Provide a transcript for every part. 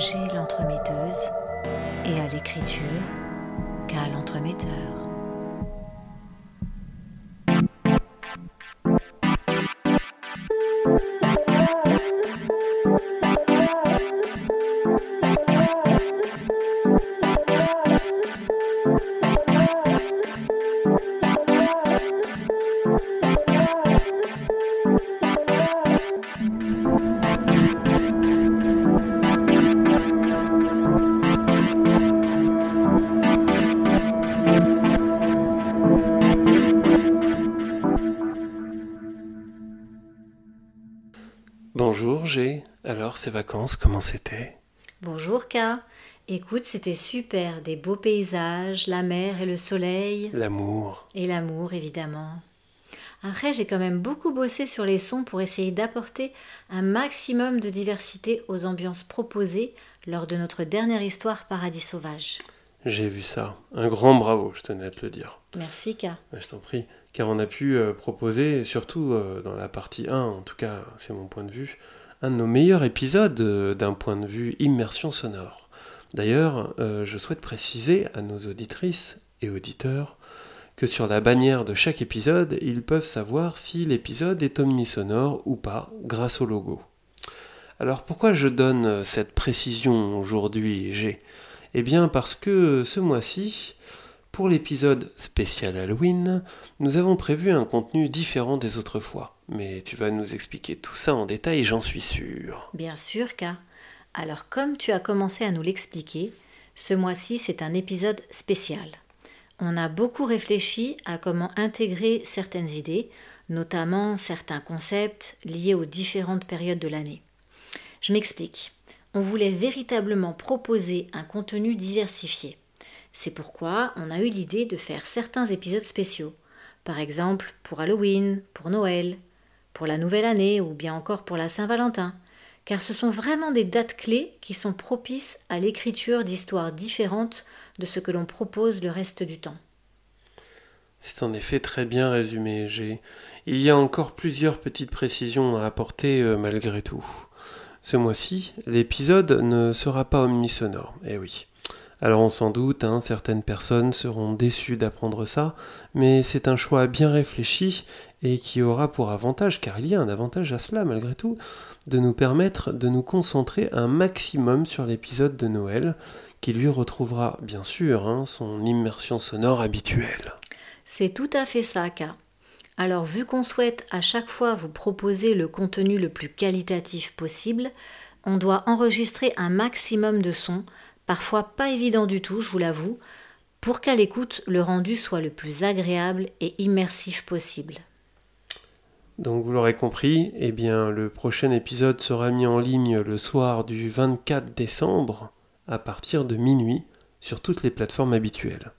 j'ai l'entremetteuse et à l'écriture, alors ces vacances, comment c'était? Bonjour K. Écoute, c'était super, des beaux paysages, la mer et le soleil. L'amour. Et l'amour, évidemment. Après, j'ai quand même beaucoup bossé sur les sons pour essayer d'apporter un maximum de diversité aux ambiances proposées lors de notre dernière histoire Paradis Sauvage. J'ai vu ça. Un grand bravo, je tenais à te le dire. Merci K. Je t'en prie. Car on a pu euh, proposer, surtout euh, dans la partie 1, en tout cas c'est mon point de vue, un de nos meilleurs épisodes euh, d'un point de vue immersion sonore. D'ailleurs, je souhaite préciser à nos auditrices et auditeurs que sur la bannière de chaque épisode, ils peuvent savoir si l'épisode est omnisonore ou pas grâce au logo. Alors pourquoi je donne cette précision aujourd'hui, G? Eh bien parce que ce mois-ci, pour l'épisode spécial Halloween, nous avons prévu un contenu différent des autres fois. Mais tu vas nous expliquer tout ça en détail, j'en suis sûr. Bien sûr, K. Alors, comme tu as commencé à nous l'expliquer, ce mois-ci, c'est un épisode spécial. On a beaucoup réfléchi à comment intégrer certaines idées, notamment certains concepts liés aux différentes périodes de l'année. Je m'explique. On voulait véritablement proposer un contenu diversifié. C'est pourquoi on a eu l'idée de faire certains épisodes spéciaux. Par exemple, pour Halloween, pour Noël, pour la nouvelle année ou bien encore pour la Saint-Valentin car ce sont vraiment des dates clés qui sont propices à l'écriture d'histoires différentes de ce que l'on propose le reste du temps. C'est en effet très bien résumé, G. Il y a encore plusieurs petites précisions à apporter euh, malgré tout. Ce mois-ci, l'épisode ne sera pas omnisonore, eh oui. Alors on s'en doute, hein, certaines personnes seront déçues d'apprendre ça, mais c'est un choix bien réfléchi et qui aura pour avantage, car il y a un avantage à cela malgré tout, de nous permettre de nous concentrer un maximum sur l'épisode de Noël, qui lui retrouvera bien sûr hein, son immersion sonore habituelle. C'est tout à fait ça, K. Alors vu qu'on souhaite à chaque fois vous proposer le contenu le plus qualitatif possible, on doit enregistrer un maximum de sons, parfois pas évident du tout, je vous l'avoue, pour qu'à l'écoute le rendu soit le plus agréable et immersif possible. Donc vous l'aurez compris, eh bien le prochain épisode sera mis en ligne le soir du 24 décembre à partir de minuit sur toutes les plateformes habituelles.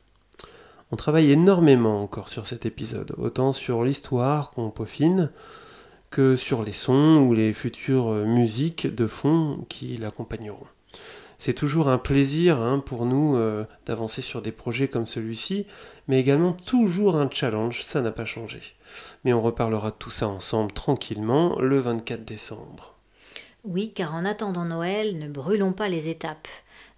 On travaille énormément encore sur cet épisode, autant sur l'histoire qu'on peaufine que sur les sons ou les futures musiques de fond qui l'accompagneront. C'est toujours un plaisir hein, pour nous euh, d'avancer sur des projets comme celui-ci, mais également toujours un challenge, ça n'a pas changé. Mais on reparlera de tout ça ensemble tranquillement le 24 décembre. Oui, car en attendant Noël, ne brûlons pas les étapes.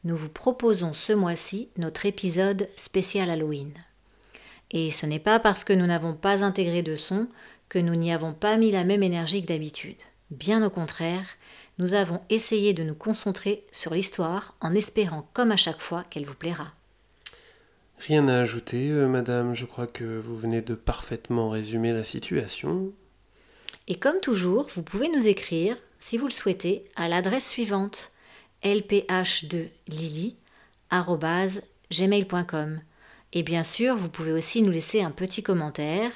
Nous vous proposons ce mois-ci notre épisode spécial Halloween. Et ce n'est pas parce que nous n'avons pas intégré de son que nous n'y avons pas mis la même énergie que d'habitude. Bien au contraire, nous avons essayé de nous concentrer sur l'histoire en espérant, comme à chaque fois, qu'elle vous plaira. Rien à ajouter, euh, madame, je crois que vous venez de parfaitement résumer la situation. Et comme toujours, vous pouvez nous écrire, si vous le souhaitez, à l'adresse suivante lph2lily.gmail.com. Et bien sûr, vous pouvez aussi nous laisser un petit commentaire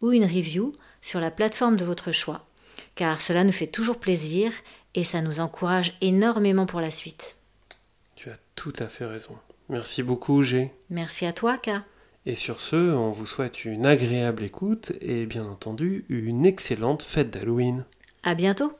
ou une review sur la plateforme de votre choix, car cela nous fait toujours plaisir et ça nous encourage énormément pour la suite. Tu as tout à fait raison. Merci beaucoup, G. Merci à toi, K. Et sur ce, on vous souhaite une agréable écoute et bien entendu une excellente fête d'Halloween. À bientôt.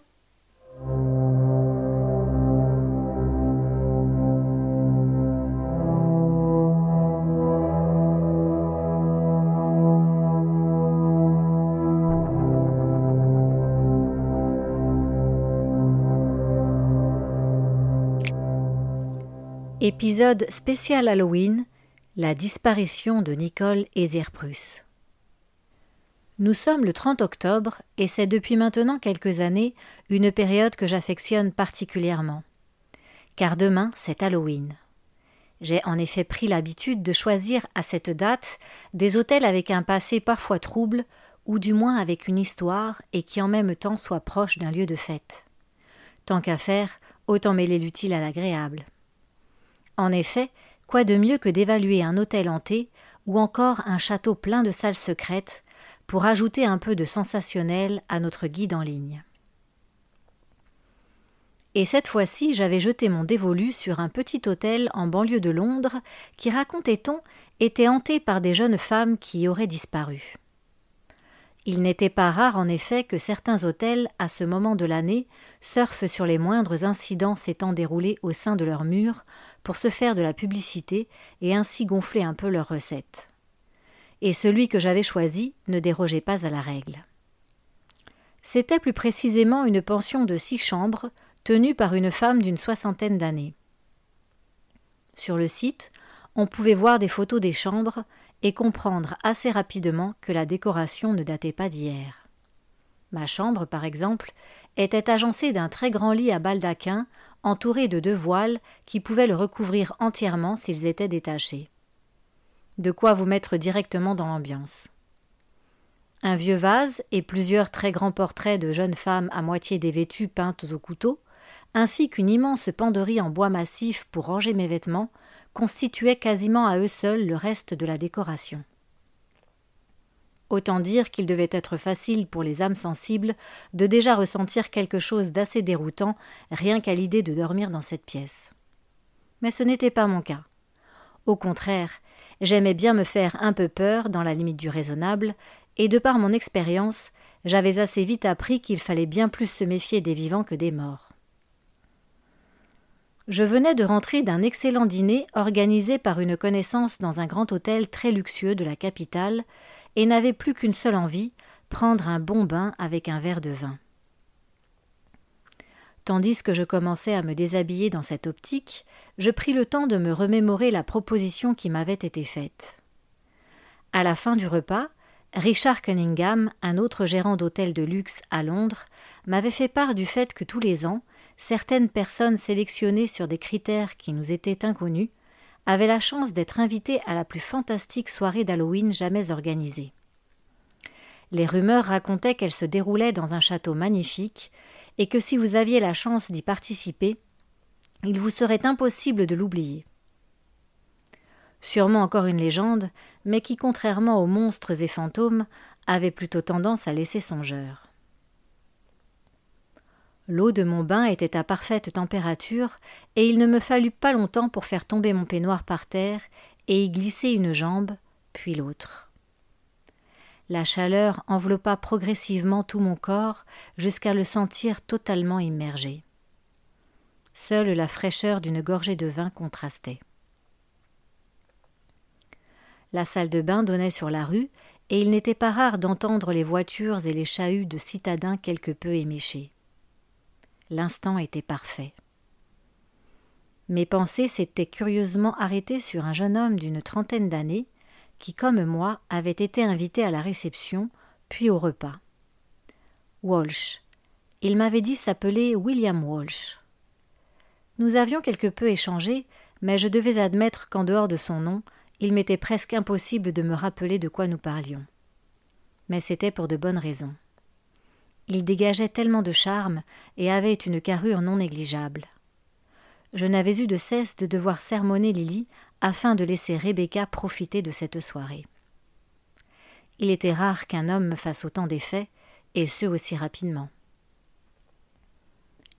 Épisode spécial Halloween La disparition de Nicole Ezerprus. Nous sommes le 30 octobre et c'est depuis maintenant quelques années une période que j'affectionne particulièrement. Car demain, c'est Halloween. J'ai en effet pris l'habitude de choisir à cette date des hôtels avec un passé parfois trouble ou du moins avec une histoire et qui en même temps soit proche d'un lieu de fête. Tant qu'à faire, autant mêler l'utile à l'agréable. En effet, quoi de mieux que d'évaluer un hôtel hanté ou encore un château plein de salles secrètes pour ajouter un peu de sensationnel à notre guide en ligne? Et cette fois-ci, j'avais jeté mon dévolu sur un petit hôtel en banlieue de Londres qui, racontait-on, était hanté par des jeunes femmes qui y auraient disparu. Il n'était pas rare en effet que certains hôtels, à ce moment de l'année, surfent sur les moindres incidents s'étant déroulés au sein de leurs murs pour se faire de la publicité et ainsi gonfler un peu leurs recettes. Et celui que j'avais choisi ne dérogeait pas à la règle. C'était plus précisément une pension de six chambres tenue par une femme d'une soixantaine d'années. Sur le site, on pouvait voir des photos des chambres et comprendre assez rapidement que la décoration ne datait pas d'hier. Ma chambre, par exemple, était agencée d'un très grand lit à baldaquin entouré de deux voiles qui pouvaient le recouvrir entièrement s'ils étaient détachés. De quoi vous mettre directement dans l'ambiance. Un vieux vase et plusieurs très grands portraits de jeunes femmes à moitié dévêtues peintes au couteau, ainsi qu'une immense penderie en bois massif pour ranger mes vêtements, constituaient quasiment à eux seuls le reste de la décoration. Autant dire qu'il devait être facile pour les âmes sensibles de déjà ressentir quelque chose d'assez déroutant rien qu'à l'idée de dormir dans cette pièce. Mais ce n'était pas mon cas. Au contraire, j'aimais bien me faire un peu peur dans la limite du raisonnable, et de par mon expérience, j'avais assez vite appris qu'il fallait bien plus se méfier des vivants que des morts. Je venais de rentrer d'un excellent dîner organisé par une connaissance dans un grand hôtel très luxueux de la capitale, et n'avais plus qu'une seule envie prendre un bon bain avec un verre de vin. Tandis que je commençais à me déshabiller dans cette optique, je pris le temps de me remémorer la proposition qui m'avait été faite. À la fin du repas, Richard Cunningham, un autre gérant d'hôtel de luxe à Londres, m'avait fait part du fait que tous les ans, certaines personnes sélectionnées sur des critères qui nous étaient inconnus avaient la chance d'être invitées à la plus fantastique soirée d'Halloween jamais organisée. Les rumeurs racontaient qu'elle se déroulait dans un château magnifique, et que si vous aviez la chance d'y participer, il vous serait impossible de l'oublier. Sûrement encore une légende, mais qui, contrairement aux monstres et fantômes, avait plutôt tendance à laisser songeur. L'eau de mon bain était à parfaite température, et il ne me fallut pas longtemps pour faire tomber mon peignoir par terre et y glisser une jambe, puis l'autre. La chaleur enveloppa progressivement tout mon corps jusqu'à le sentir totalement immergé. Seule la fraîcheur d'une gorgée de vin contrastait. La salle de bain donnait sur la rue, et il n'était pas rare d'entendre les voitures et les chahuts de citadins quelque peu éméchés. L'instant était parfait. Mes pensées s'étaient curieusement arrêtées sur un jeune homme d'une trentaine d'années qui, comme moi, avait été invité à la réception, puis au repas. Walsh. Il m'avait dit s'appeler William Walsh. Nous avions quelque peu échangé, mais je devais admettre qu'en dehors de son nom, il m'était presque impossible de me rappeler de quoi nous parlions. Mais c'était pour de bonnes raisons. Il dégageait tellement de charme et avait une carrure non négligeable. Je n'avais eu de cesse de devoir sermonner Lily afin de laisser Rebecca profiter de cette soirée. Il était rare qu'un homme me fasse autant d'effets, et ce aussi rapidement.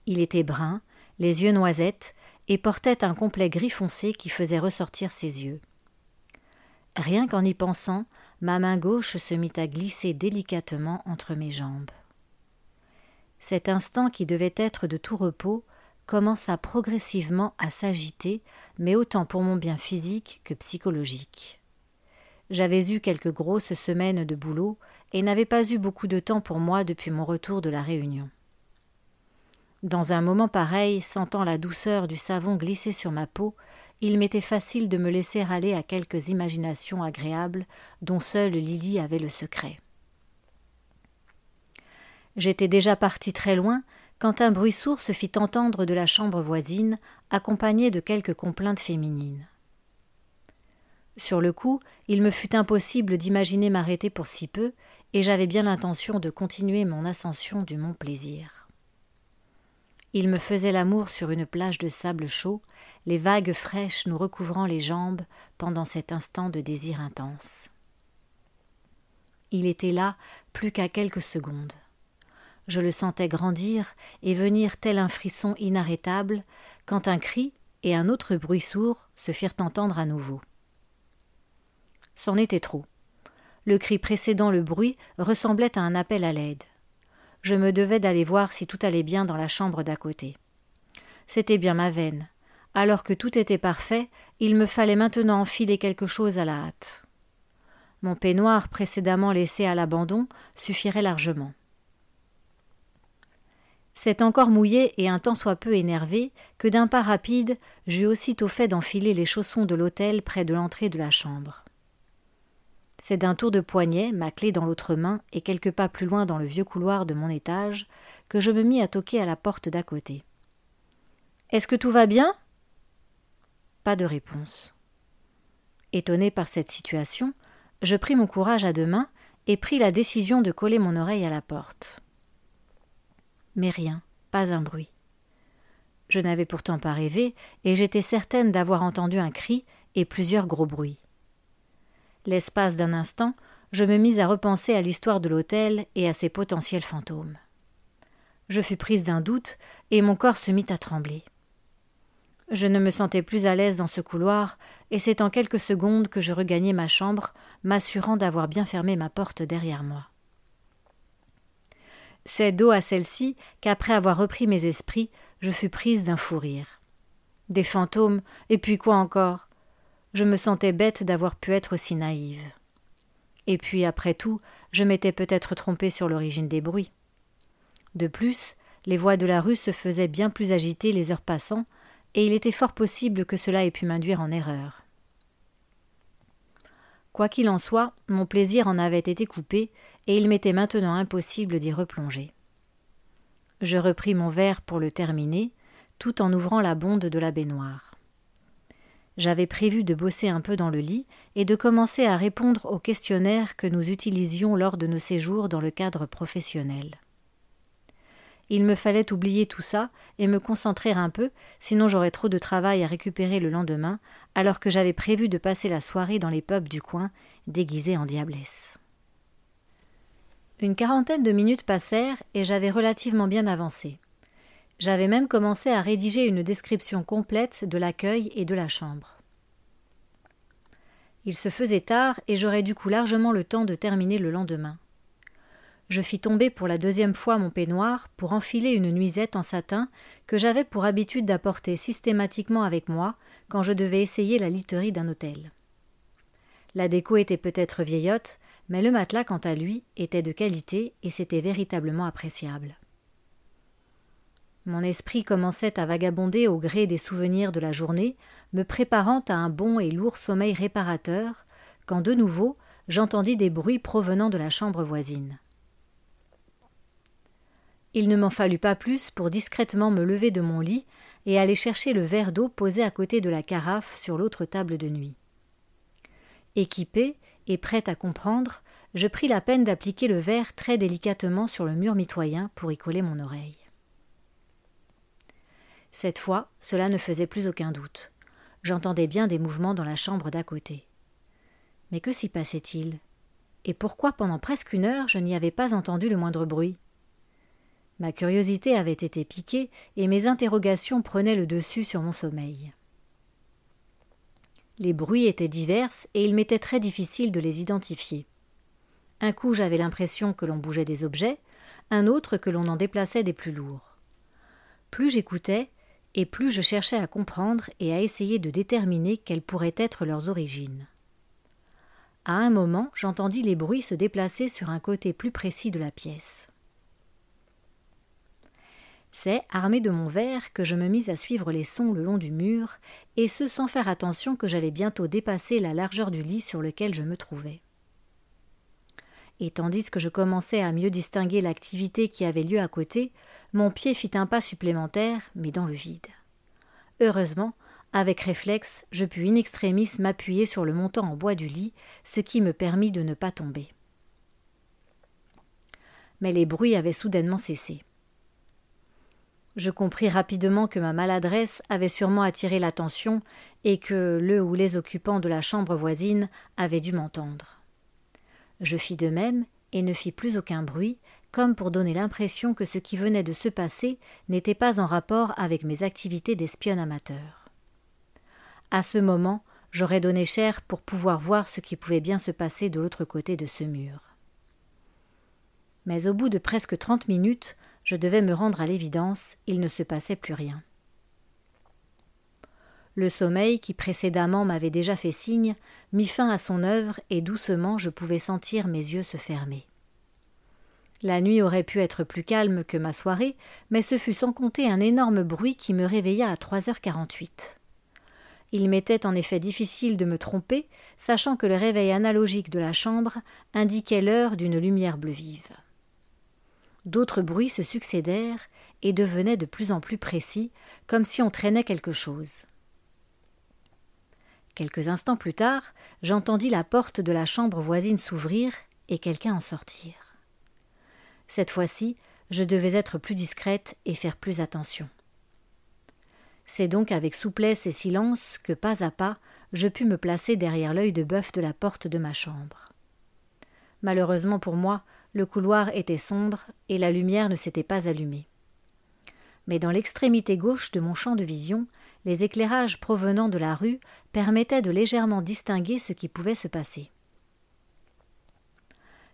Il était brun, les yeux noisettes, et portait un complet gris foncé qui faisait ressortir ses yeux. Rien qu'en y pensant, ma main gauche se mit à glisser délicatement entre mes jambes. Cet instant qui devait être de tout repos commença progressivement à s'agiter, mais autant pour mon bien physique que psychologique. J'avais eu quelques grosses semaines de boulot et n'avais pas eu beaucoup de temps pour moi depuis mon retour de la Réunion. Dans un moment pareil, sentant la douceur du savon glisser sur ma peau, il m'était facile de me laisser aller à quelques imaginations agréables dont seule Lily avait le secret. J'étais déjà parti très loin quand un bruit sourd se fit entendre de la chambre voisine, accompagné de quelques complaintes féminines. Sur le coup, il me fut impossible d'imaginer m'arrêter pour si peu, et j'avais bien l'intention de continuer mon ascension du mont Plaisir. Il me faisait l'amour sur une plage de sable chaud, les vagues fraîches nous recouvrant les jambes pendant cet instant de désir intense. Il était là plus qu'à quelques secondes. Je le sentais grandir et venir tel un frisson inarrêtable quand un cri et un autre bruit sourd se firent entendre à nouveau. C'en était trop. Le cri précédant le bruit ressemblait à un appel à l'aide. Je me devais d'aller voir si tout allait bien dans la chambre d'à côté. C'était bien ma veine. Alors que tout était parfait, il me fallait maintenant enfiler quelque chose à la hâte. Mon peignoir précédemment laissé à l'abandon suffirait largement. C'est encore mouillé et un tant soit peu énervé que d'un pas rapide j'eus aussitôt fait d'enfiler les chaussons de l'hôtel près de l'entrée de la chambre. C'est d'un tour de poignet, ma clé dans l'autre main et quelques pas plus loin dans le vieux couloir de mon étage, que je me mis à toquer à la porte d'à côté. Est-ce que tout va bien? Pas de réponse. Étonné par cette situation, je pris mon courage à deux mains et pris la décision de coller mon oreille à la porte mais rien, pas un bruit. Je n'avais pourtant pas rêvé, et j'étais certaine d'avoir entendu un cri et plusieurs gros bruits. L'espace d'un instant, je me mis à repenser à l'histoire de l'hôtel et à ses potentiels fantômes. Je fus prise d'un doute, et mon corps se mit à trembler. Je ne me sentais plus à l'aise dans ce couloir, et c'est en quelques secondes que je regagnai ma chambre, m'assurant d'avoir bien fermé ma porte derrière moi. C'est dos à celle-ci qu'après avoir repris mes esprits, je fus prise d'un fou rire. Des fantômes, et puis quoi encore? Je me sentais bête d'avoir pu être aussi naïve. Et puis, après tout, je m'étais peut-être trompée sur l'origine des bruits. De plus, les voix de la rue se faisaient bien plus agitées les heures passant, et il était fort possible que cela ait pu m'induire en erreur. Quoi qu'il en soit, mon plaisir en avait été coupé, et il m'était maintenant impossible d'y replonger. Je repris mon verre pour le terminer, tout en ouvrant la bonde de la baignoire. J'avais prévu de bosser un peu dans le lit et de commencer à répondre aux questionnaires que nous utilisions lors de nos séjours dans le cadre professionnel. Il me fallait oublier tout ça et me concentrer un peu, sinon j'aurais trop de travail à récupérer le lendemain, alors que j'avais prévu de passer la soirée dans les pubs du coin, déguisée en diablesse. Une quarantaine de minutes passèrent et j'avais relativement bien avancé. J'avais même commencé à rédiger une description complète de l'accueil et de la chambre. Il se faisait tard et j'aurais du coup largement le temps de terminer le lendemain. Je fis tomber pour la deuxième fois mon peignoir pour enfiler une nuisette en satin que j'avais pour habitude d'apporter systématiquement avec moi quand je devais essayer la literie d'un hôtel. La déco était peut-être vieillotte, mais le matelas, quant à lui, était de qualité et c'était véritablement appréciable. Mon esprit commençait à vagabonder au gré des souvenirs de la journée, me préparant à un bon et lourd sommeil réparateur, quand de nouveau j'entendis des bruits provenant de la chambre voisine. Il ne m'en fallut pas plus pour discrètement me lever de mon lit et aller chercher le verre d'eau posé à côté de la carafe sur l'autre table de nuit. Équipé et prêt à comprendre, je pris la peine d'appliquer le verre très délicatement sur le mur mitoyen pour y coller mon oreille. Cette fois, cela ne faisait plus aucun doute. J'entendais bien des mouvements dans la chambre d'à côté. Mais que s'y passait-il? Et pourquoi pendant presque une heure je n'y avais pas entendu le moindre bruit? Ma curiosité avait été piquée et mes interrogations prenaient le dessus sur mon sommeil. Les bruits étaient divers et il m'était très difficile de les identifier. Un coup j'avais l'impression que l'on bougeait des objets, un autre que l'on en déplaçait des plus lourds. Plus j'écoutais, et plus je cherchais à comprendre et à essayer de déterminer quelles pourraient être leurs origines. À un moment, j'entendis les bruits se déplacer sur un côté plus précis de la pièce. C'est, armé de mon verre, que je me mis à suivre les sons le long du mur, et ce sans faire attention que j'allais bientôt dépasser la largeur du lit sur lequel je me trouvais. Et tandis que je commençais à mieux distinguer l'activité qui avait lieu à côté, mon pied fit un pas supplémentaire, mais dans le vide. Heureusement, avec réflexe, je pus in extremis m'appuyer sur le montant en bois du lit, ce qui me permit de ne pas tomber. Mais les bruits avaient soudainement cessé. Je compris rapidement que ma maladresse avait sûrement attiré l'attention et que le ou les occupants de la chambre voisine avaient dû m'entendre. Je fis de même et ne fis plus aucun bruit, comme pour donner l'impression que ce qui venait de se passer n'était pas en rapport avec mes activités d'espionne amateur. À ce moment, j'aurais donné cher pour pouvoir voir ce qui pouvait bien se passer de l'autre côté de ce mur. Mais au bout de presque trente minutes, je devais me rendre à l'évidence, il ne se passait plus rien. Le sommeil, qui précédemment m'avait déjà fait signe, mit fin à son œuvre et doucement je pouvais sentir mes yeux se fermer. La nuit aurait pu être plus calme que ma soirée, mais ce fut sans compter un énorme bruit qui me réveilla à trois heures quarante-huit. Il m'était en effet difficile de me tromper, sachant que le réveil analogique de la chambre indiquait l'heure d'une lumière bleu vive. D'autres bruits se succédèrent et devenaient de plus en plus précis, comme si on traînait quelque chose. Quelques instants plus tard, j'entendis la porte de la chambre voisine s'ouvrir et quelqu'un en sortir. Cette fois-ci, je devais être plus discrète et faire plus attention. C'est donc avec souplesse et silence que, pas à pas, je pus me placer derrière l'œil de bœuf de la porte de ma chambre. Malheureusement pour moi, le couloir était sombre et la lumière ne s'était pas allumée. Mais dans l'extrémité gauche de mon champ de vision, les éclairages provenant de la rue permettaient de légèrement distinguer ce qui pouvait se passer.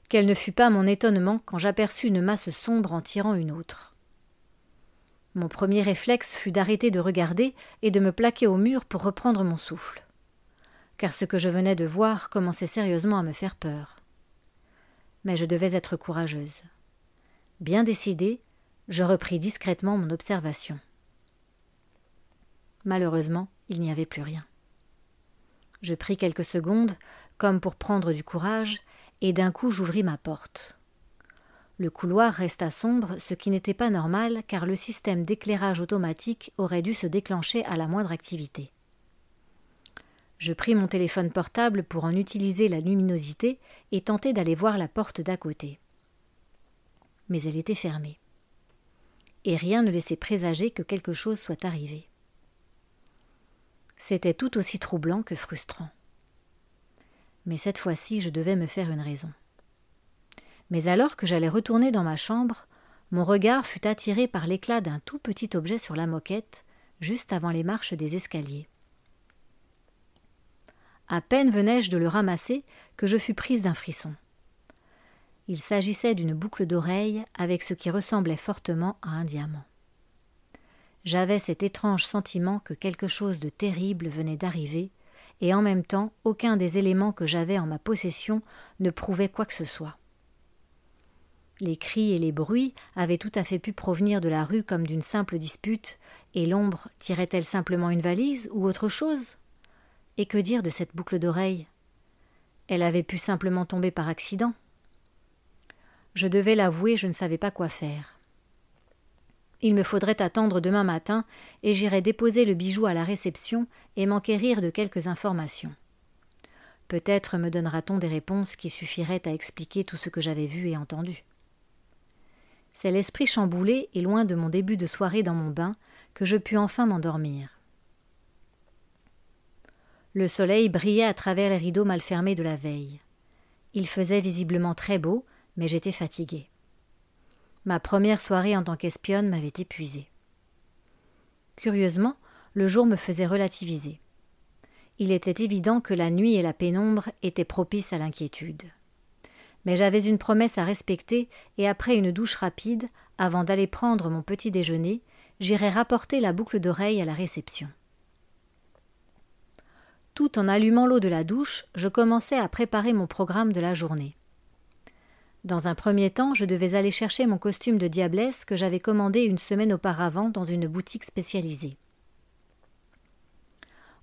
Quel ne fut pas mon étonnement quand j'aperçus une masse sombre en tirant une autre. Mon premier réflexe fut d'arrêter de regarder et de me plaquer au mur pour reprendre mon souffle. Car ce que je venais de voir commençait sérieusement à me faire peur mais je devais être courageuse. Bien décidée, je repris discrètement mon observation. Malheureusement, il n'y avait plus rien. Je pris quelques secondes, comme pour prendre du courage, et d'un coup j'ouvris ma porte. Le couloir resta sombre, ce qui n'était pas normal car le système d'éclairage automatique aurait dû se déclencher à la moindre activité. Je pris mon téléphone portable pour en utiliser la luminosité et tenter d'aller voir la porte d'à côté. Mais elle était fermée. Et rien ne laissait présager que quelque chose soit arrivé. C'était tout aussi troublant que frustrant. Mais cette fois-ci, je devais me faire une raison. Mais alors que j'allais retourner dans ma chambre, mon regard fut attiré par l'éclat d'un tout petit objet sur la moquette, juste avant les marches des escaliers. À peine venais-je de le ramasser que je fus prise d'un frisson. Il s'agissait d'une boucle d'oreille avec ce qui ressemblait fortement à un diamant. J'avais cet étrange sentiment que quelque chose de terrible venait d'arriver, et en même temps aucun des éléments que j'avais en ma possession ne prouvait quoi que ce soit. Les cris et les bruits avaient tout à fait pu provenir de la rue comme d'une simple dispute, et l'ombre tirait-elle simplement une valise ou autre chose? Et que dire de cette boucle d'oreille? Elle avait pu simplement tomber par accident. Je devais l'avouer, je ne savais pas quoi faire. Il me faudrait attendre demain matin, et j'irai déposer le bijou à la réception et m'enquérir de quelques informations. Peut-être me donnera-t-on des réponses qui suffiraient à expliquer tout ce que j'avais vu et entendu. C'est l'esprit chamboulé et loin de mon début de soirée dans mon bain que je pus enfin m'endormir. Le soleil brillait à travers les rideaux mal fermés de la veille. Il faisait visiblement très beau, mais j'étais fatiguée. Ma première soirée en tant qu'espionne m'avait épuisée. Curieusement, le jour me faisait relativiser. Il était évident que la nuit et la pénombre étaient propices à l'inquiétude. Mais j'avais une promesse à respecter, et après une douche rapide, avant d'aller prendre mon petit déjeuner, j'irai rapporter la boucle d'oreille à la réception. Tout en allumant l'eau de la douche, je commençais à préparer mon programme de la journée. Dans un premier temps, je devais aller chercher mon costume de diablesse que j'avais commandé une semaine auparavant dans une boutique spécialisée.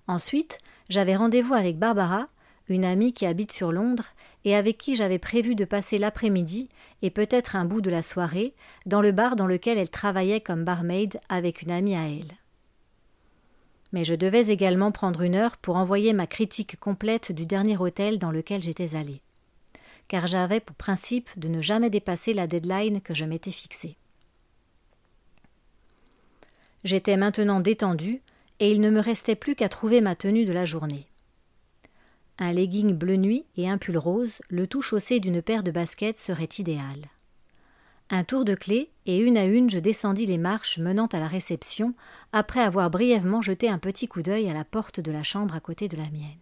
Ensuite, j'avais rendez-vous avec Barbara, une amie qui habite sur Londres et avec qui j'avais prévu de passer l'après-midi et peut-être un bout de la soirée dans le bar dans lequel elle travaillait comme barmaid avec une amie à elle. Mais je devais également prendre une heure pour envoyer ma critique complète du dernier hôtel dans lequel j'étais allée car j'avais pour principe de ne jamais dépasser la deadline que je m'étais fixée. J'étais maintenant détendu, et il ne me restait plus qu'à trouver ma tenue de la journée. Un legging bleu nuit et un pull rose, le tout chaussé d'une paire de baskets serait idéal. Un tour de clé, et une à une je descendis les marches menant à la réception, après avoir brièvement jeté un petit coup d'œil à la porte de la chambre à côté de la mienne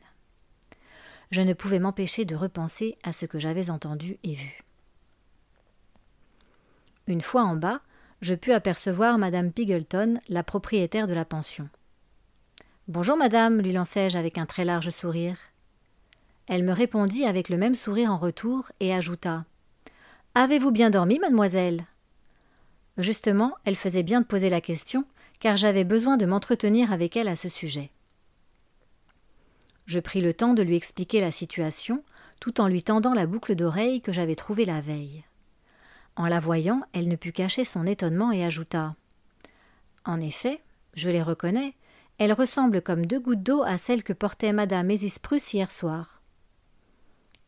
je ne pouvais m'empêcher de repenser à ce que j'avais entendu et vu. Une fois en bas, je pus apercevoir madame Pigleton, la propriétaire de la pension. Bonjour, madame, lui lançai-je avec un très large sourire. Elle me répondit avec le même sourire en retour et ajouta Avez-vous bien dormi, mademoiselle? Justement, elle faisait bien de poser la question, car j'avais besoin de m'entretenir avec elle à ce sujet. Je pris le temps de lui expliquer la situation, tout en lui tendant la boucle d'oreille que j'avais trouvée la veille. En la voyant, elle ne put cacher son étonnement et ajouta En effet, je les reconnais, elles ressemblent comme deux gouttes d'eau à celles que portait madame Prusse hier soir.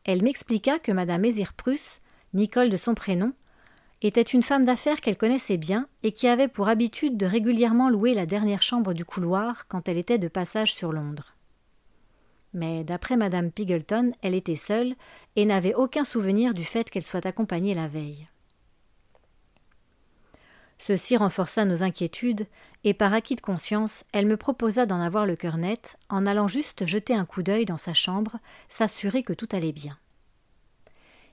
Elle m'expliqua que madame Prusse, Nicole de son prénom, était une femme d'affaires qu'elle connaissait bien et qui avait pour habitude de régulièrement louer la dernière chambre du couloir quand elle était de passage sur Londres. Mais d'après madame Pigleton, elle était seule et n'avait aucun souvenir du fait qu'elle soit accompagnée la veille. Ceci renforça nos inquiétudes, et par acquis de conscience, elle me proposa d'en avoir le cœur net, en allant juste jeter un coup d'œil dans sa chambre, s'assurer que tout allait bien.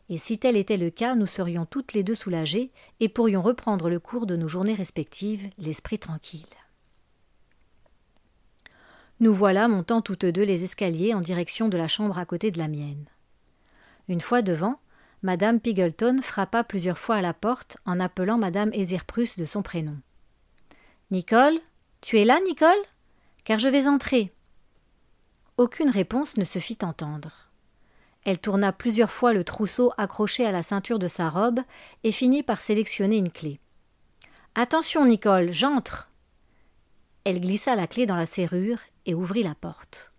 Et si tel était le cas, nous serions toutes les deux soulagées et pourrions reprendre le cours de nos journées respectives, l'esprit tranquille. Nous voilà montant toutes deux les escaliers en direction de la chambre à côté de la mienne. Une fois devant, Madame Pigleton frappa plusieurs fois à la porte en appelant Madame Ezirprus de son prénom. Nicole Tu es là, Nicole? Car je vais entrer. Aucune réponse ne se fit entendre. Elle tourna plusieurs fois le trousseau accroché à la ceinture de sa robe et finit par sélectionner une clé. Attention, Nicole, j'entre. Elle glissa la clé dans la serrure et ouvrit la porte.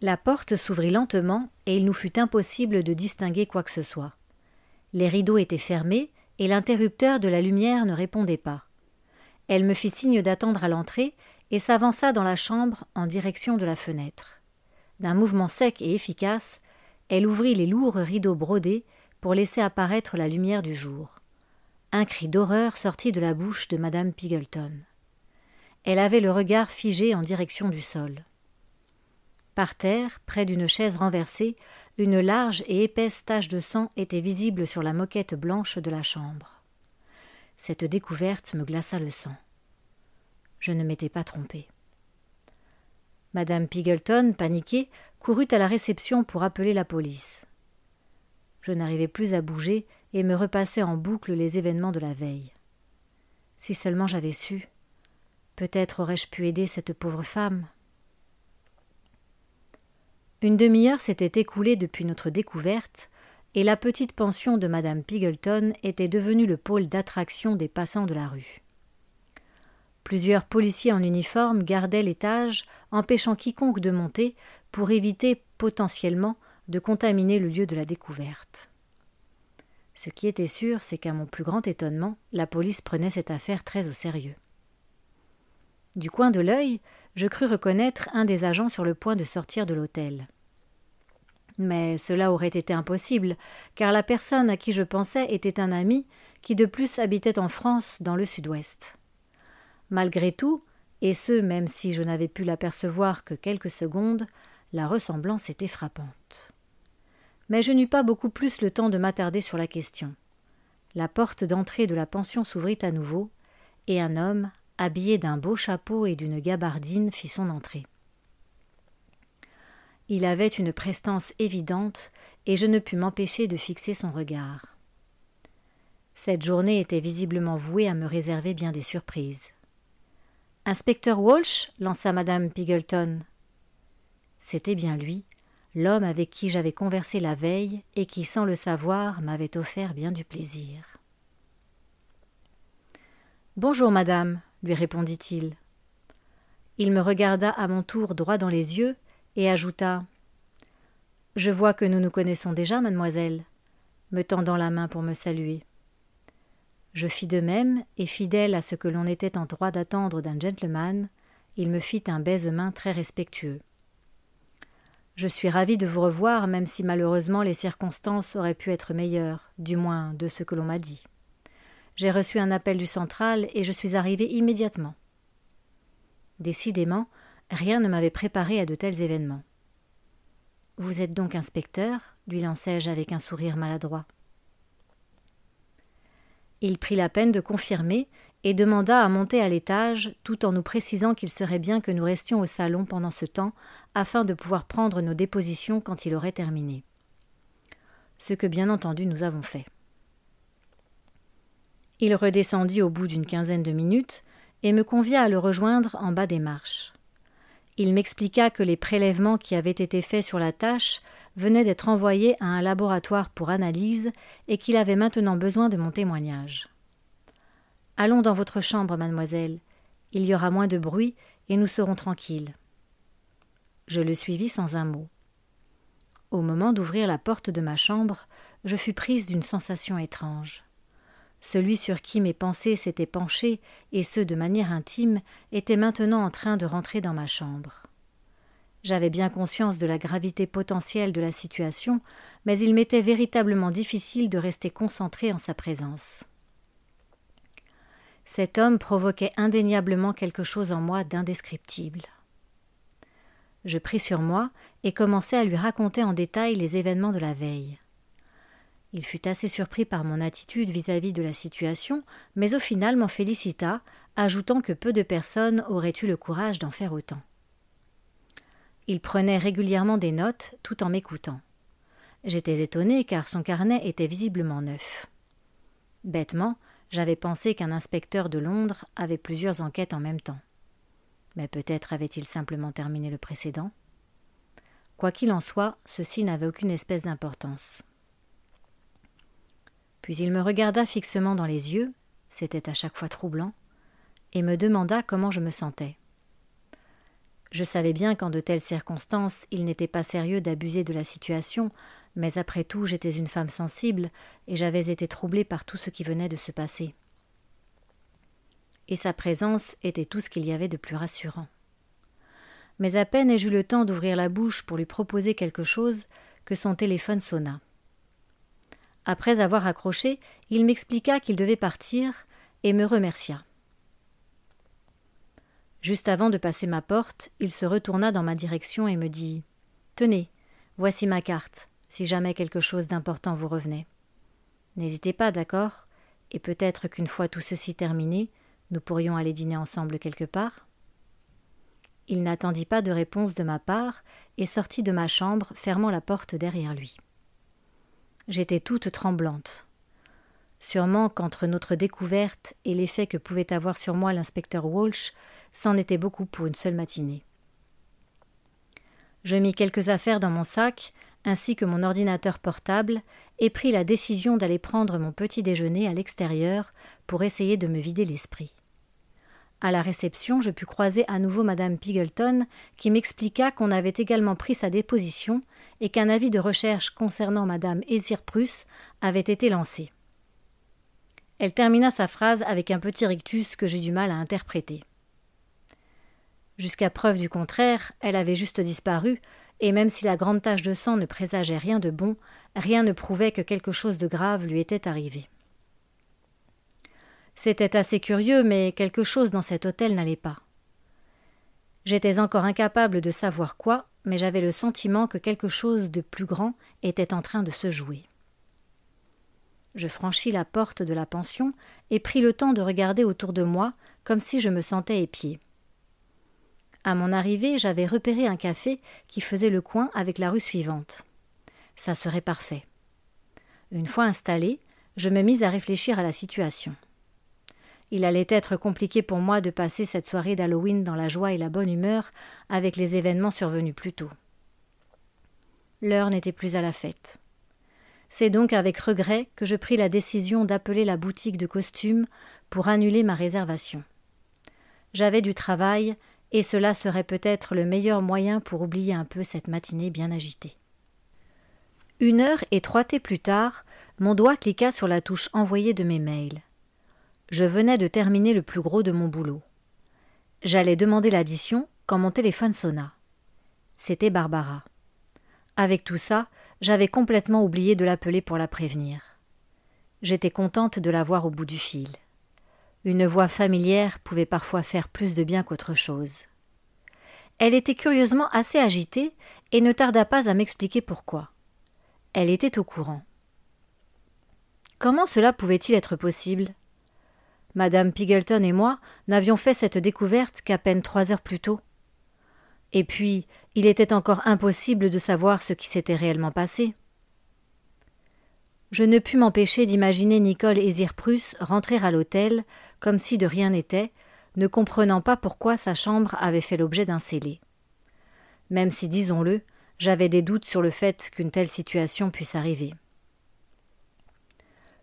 La porte s'ouvrit lentement et il nous fut impossible de distinguer quoi que ce soit. Les rideaux étaient fermés et l'interrupteur de la lumière ne répondait pas. Elle me fit signe d'attendre à l'entrée et s'avança dans la chambre en direction de la fenêtre. D'un mouvement sec et efficace, elle ouvrit les lourds rideaux brodés pour laisser apparaître la lumière du jour. Un cri d'horreur sortit de la bouche de madame Pigleton. Elle avait le regard figé en direction du sol. Par terre, près d'une chaise renversée, une large et épaisse tache de sang était visible sur la moquette blanche de la chambre. Cette découverte me glaça le sang. Je ne m'étais pas trompée. Madame Pigleton, paniquée, courut à la réception pour appeler la police. Je n'arrivais plus à bouger et me repassais en boucle les événements de la veille. Si seulement j'avais su. Peut-être aurais-je pu aider cette pauvre femme. Une demi-heure s'était écoulée depuis notre découverte, et la petite pension de madame Pigleton était devenue le pôle d'attraction des passants de la rue. Plusieurs policiers en uniforme gardaient l'étage, empêchant quiconque de monter pour éviter potentiellement de contaminer le lieu de la découverte. Ce qui était sûr, c'est qu'à mon plus grand étonnement, la police prenait cette affaire très au sérieux. Du coin de l'œil, je crus reconnaître un des agents sur le point de sortir de l'hôtel. Mais cela aurait été impossible, car la personne à qui je pensais était un ami qui de plus habitait en France dans le sud-ouest. Malgré tout, et ce même si je n'avais pu l'apercevoir que quelques secondes, la ressemblance était frappante. Mais je n'eus pas beaucoup plus le temps de m'attarder sur la question. La porte d'entrée de la pension s'ouvrit à nouveau, et un homme, habillé d'un beau chapeau et d'une gabardine, fit son entrée. Il avait une prestance évidente, et je ne pus m'empêcher de fixer son regard. Cette journée était visiblement vouée à me réserver bien des surprises. Inspecteur Walsh lança madame Pigleton. C'était bien lui, l'homme avec qui j'avais conversé la veille et qui, sans le savoir, m'avait offert bien du plaisir. Bonjour, madame, lui répondit-il. Il me regarda à mon tour droit dans les yeux et ajouta Je vois que nous nous connaissons déjà, mademoiselle, me tendant la main pour me saluer. Je fis de même, et fidèle à ce que l'on était en droit d'attendre d'un gentleman, il me fit un baise-main très respectueux. Je suis ravi de vous revoir, même si malheureusement les circonstances auraient pu être meilleures, du moins de ce que l'on m'a dit. J'ai reçu un appel du central et je suis arrivé immédiatement. Décidément, rien ne m'avait préparé à de tels événements. Vous êtes donc inspecteur? lui lançai-je avec un sourire maladroit. Il prit la peine de confirmer et demanda à monter à l'étage, tout en nous précisant qu'il serait bien que nous restions au salon pendant ce temps, afin de pouvoir prendre nos dépositions quand il aurait terminé. Ce que bien entendu nous avons fait. Il redescendit au bout d'une quinzaine de minutes et me convia à le rejoindre en bas des marches. Il m'expliqua que les prélèvements qui avaient été faits sur la tâche venaient d'être envoyés à un laboratoire pour analyse et qu'il avait maintenant besoin de mon témoignage. Allons dans votre chambre, mademoiselle. Il y aura moins de bruit et nous serons tranquilles. Je le suivis sans un mot. Au moment d'ouvrir la porte de ma chambre, je fus prise d'une sensation étrange. Celui sur qui mes pensées s'étaient penchées, et ce de manière intime, était maintenant en train de rentrer dans ma chambre. J'avais bien conscience de la gravité potentielle de la situation, mais il m'était véritablement difficile de rester concentré en sa présence. Cet homme provoquait indéniablement quelque chose en moi d'indescriptible. Je pris sur moi et commençai à lui raconter en détail les événements de la veille. Il fut assez surpris par mon attitude vis-à-vis de la situation, mais au final m'en félicita, ajoutant que peu de personnes auraient eu le courage d'en faire autant. Il prenait régulièrement des notes tout en m'écoutant. J'étais étonné car son carnet était visiblement neuf. Bêtement, j'avais pensé qu'un inspecteur de Londres avait plusieurs enquêtes en même temps. Mais peut-être avait-il simplement terminé le précédent. Quoi qu'il en soit, ceci n'avait aucune espèce d'importance. Puis il me regarda fixement dans les yeux, c'était à chaque fois troublant, et me demanda comment je me sentais. Je savais bien qu'en de telles circonstances il n'était pas sérieux d'abuser de la situation, mais après tout j'étais une femme sensible, et j'avais été troublée par tout ce qui venait de se passer. Et sa présence était tout ce qu'il y avait de plus rassurant. Mais à peine ai-je eu le temps d'ouvrir la bouche pour lui proposer quelque chose que son téléphone sonna. Après avoir accroché, il m'expliqua qu'il devait partir et me remercia. Juste avant de passer ma porte, il se retourna dans ma direction et me dit Tenez, voici ma carte, si jamais quelque chose d'important vous revenait. N'hésitez pas, d'accord? Et peut-être qu'une fois tout ceci terminé, nous pourrions aller dîner ensemble quelque part? Il n'attendit pas de réponse de ma part et sortit de ma chambre, fermant la porte derrière lui. J'étais toute tremblante. Sûrement qu'entre notre découverte et l'effet que pouvait avoir sur moi l'inspecteur Walsh, c'en était beaucoup pour une seule matinée. Je mis quelques affaires dans mon sac, ainsi que mon ordinateur portable, et pris la décision d'aller prendre mon petit déjeuner à l'extérieur pour essayer de me vider l'esprit. À la réception, je pus croiser à nouveau madame Pigleton, qui m'expliqua qu'on avait également pris sa déposition et qu'un avis de recherche concernant madame Esirprus avait été lancé. Elle termina sa phrase avec un petit rictus que j'ai du mal à interpréter. Jusqu'à preuve du contraire, elle avait juste disparu, et même si la grande tache de sang ne présageait rien de bon, rien ne prouvait que quelque chose de grave lui était arrivé. C'était assez curieux, mais quelque chose dans cet hôtel n'allait pas. J'étais encore incapable de savoir quoi, mais j'avais le sentiment que quelque chose de plus grand était en train de se jouer. Je franchis la porte de la pension et pris le temps de regarder autour de moi comme si je me sentais épié. À mon arrivée, j'avais repéré un café qui faisait le coin avec la rue suivante. Ça serait parfait. Une fois installé, je me mis à réfléchir à la situation. Il allait être compliqué pour moi de passer cette soirée d'Halloween dans la joie et la bonne humeur avec les événements survenus plus tôt. L'heure n'était plus à la fête. C'est donc avec regret que je pris la décision d'appeler la boutique de costumes pour annuler ma réservation. J'avais du travail, et cela serait peut-être le meilleur moyen pour oublier un peu cette matinée bien agitée. Une heure et trois thés plus tard, mon doigt cliqua sur la touche envoyée de mes mails. Je venais de terminer le plus gros de mon boulot. J'allais demander l'addition quand mon téléphone sonna. C'était Barbara. Avec tout ça, j'avais complètement oublié de l'appeler pour la prévenir. J'étais contente de la voir au bout du fil. Une voix familière pouvait parfois faire plus de bien qu'autre chose. Elle était curieusement assez agitée et ne tarda pas à m'expliquer pourquoi. Elle était au courant. Comment cela pouvait-il être possible? Madame Pigleton et moi n'avions fait cette découverte qu'à peine trois heures plus tôt. Et puis, il était encore impossible de savoir ce qui s'était réellement passé. Je ne pus m'empêcher d'imaginer Nicole et Zirprus rentrer à l'hôtel comme si de rien n'était, ne comprenant pas pourquoi sa chambre avait fait l'objet d'un scellé. Même si, disons-le, j'avais des doutes sur le fait qu'une telle situation puisse arriver.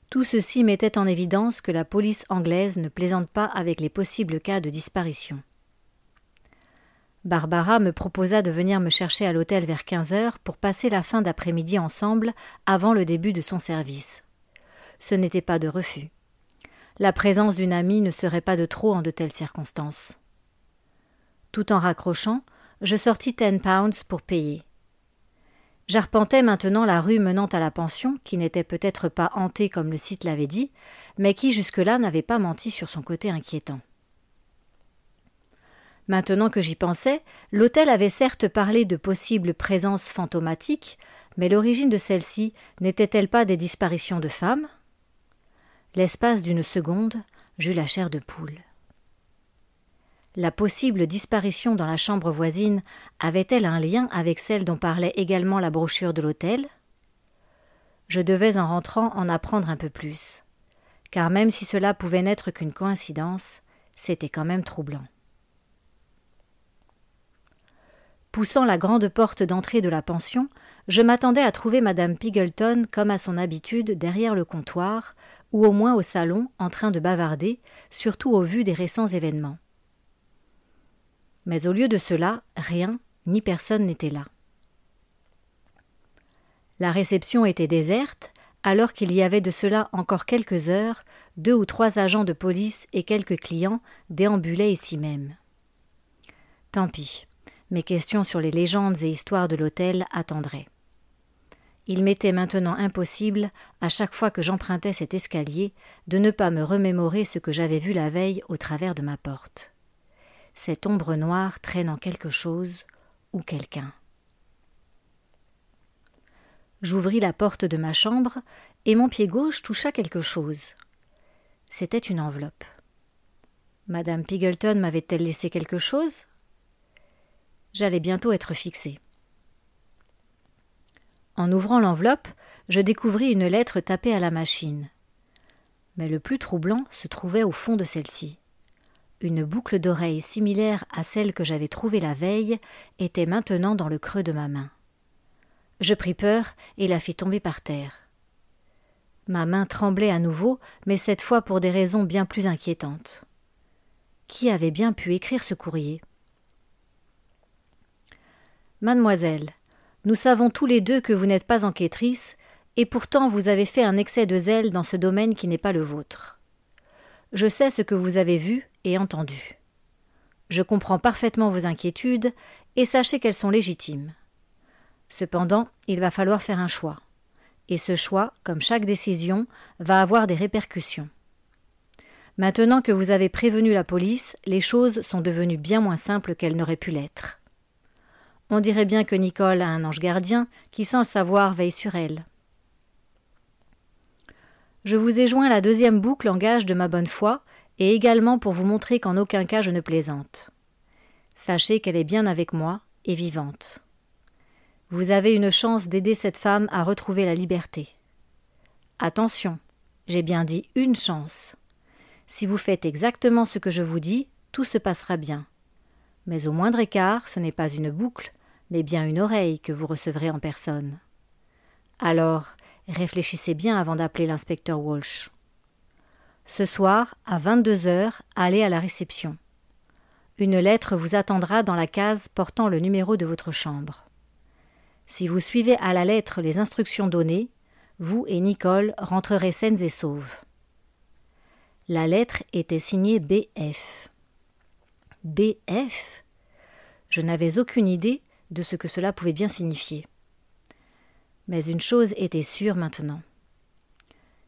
Tout ceci mettait en évidence que la police anglaise ne plaisante pas avec les possibles cas de disparition. Barbara me proposa de venir me chercher à l'hôtel vers quinze heures pour passer la fin d'après-midi ensemble avant le début de son service. Ce n'était pas de refus. La présence d'une amie ne serait pas de trop en de telles circonstances. Tout en raccrochant, je sortis ten pounds pour payer. J'arpentais maintenant la rue menant à la pension, qui n'était peut-être pas hantée comme le site l'avait dit, mais qui jusque-là n'avait pas menti sur son côté inquiétant. Maintenant que j'y pensais, l'hôtel avait certes parlé de possibles présences fantomatiques, mais l'origine de celle-ci n'était-elle pas des disparitions de femmes? L'espace d'une seconde, j'eus la chair de poule. La possible disparition dans la chambre voisine avait-elle un lien avec celle dont parlait également la brochure de l'hôtel? Je devais en rentrant en apprendre un peu plus, car même si cela pouvait n'être qu'une coïncidence, c'était quand même troublant. Poussant la grande porte d'entrée de la pension, je m'attendais à trouver madame Pigleton comme à son habitude derrière le comptoir, ou au moins au salon, en train de bavarder, surtout au vu des récents événements. Mais au lieu de cela, rien, ni personne n'était là. La réception était déserte, alors qu'il y avait de cela encore quelques heures, deux ou trois agents de police et quelques clients déambulaient ici même. Tant pis, mes questions sur les légendes et histoires de l'hôtel attendraient. Il m'était maintenant impossible, à chaque fois que j'empruntais cet escalier, de ne pas me remémorer ce que j'avais vu la veille au travers de ma porte. Cette ombre noire traînant quelque chose ou quelqu'un. J'ouvris la porte de ma chambre et mon pied gauche toucha quelque chose. C'était une enveloppe. Madame Pigleton m'avait-elle laissé quelque chose? J'allais bientôt être fixé. En ouvrant l'enveloppe, je découvris une lettre tapée à la machine. Mais le plus troublant se trouvait au fond de celle-ci. Une boucle d'oreille similaire à celle que j'avais trouvée la veille était maintenant dans le creux de ma main. Je pris peur et la fis tomber par terre. Ma main tremblait à nouveau, mais cette fois pour des raisons bien plus inquiétantes. Qui avait bien pu écrire ce courrier? Mademoiselle, nous savons tous les deux que vous n'êtes pas enquêtrice, et pourtant vous avez fait un excès de zèle dans ce domaine qui n'est pas le vôtre. Je sais ce que vous avez vu et entendu. Je comprends parfaitement vos inquiétudes, et sachez qu'elles sont légitimes. Cependant, il va falloir faire un choix. Et ce choix, comme chaque décision, va avoir des répercussions. Maintenant que vous avez prévenu la police, les choses sont devenues bien moins simples qu'elles n'auraient pu l'être. On dirait bien que Nicole a un ange gardien qui, sans le savoir, veille sur elle. Je vous ai joint la deuxième boucle en gage de ma bonne foi, et également pour vous montrer qu'en aucun cas je ne plaisante. Sachez qu'elle est bien avec moi et vivante. Vous avez une chance d'aider cette femme à retrouver la liberté. Attention, j'ai bien dit une chance. Si vous faites exactement ce que je vous dis, tout se passera bien. Mais au moindre écart, ce n'est pas une boucle, mais bien une oreille que vous recevrez en personne. Alors, réfléchissez bien avant d'appeler l'inspecteur Walsh. Ce soir, à vingt-deux heures, allez à la réception. Une lettre vous attendra dans la case portant le numéro de votre chambre. Si vous suivez à la lettre les instructions données, vous et Nicole rentrerez saines et sauves. La lettre était signée BF. BF Je n'avais aucune idée de ce que cela pouvait bien signifier. Mais une chose était sûre maintenant.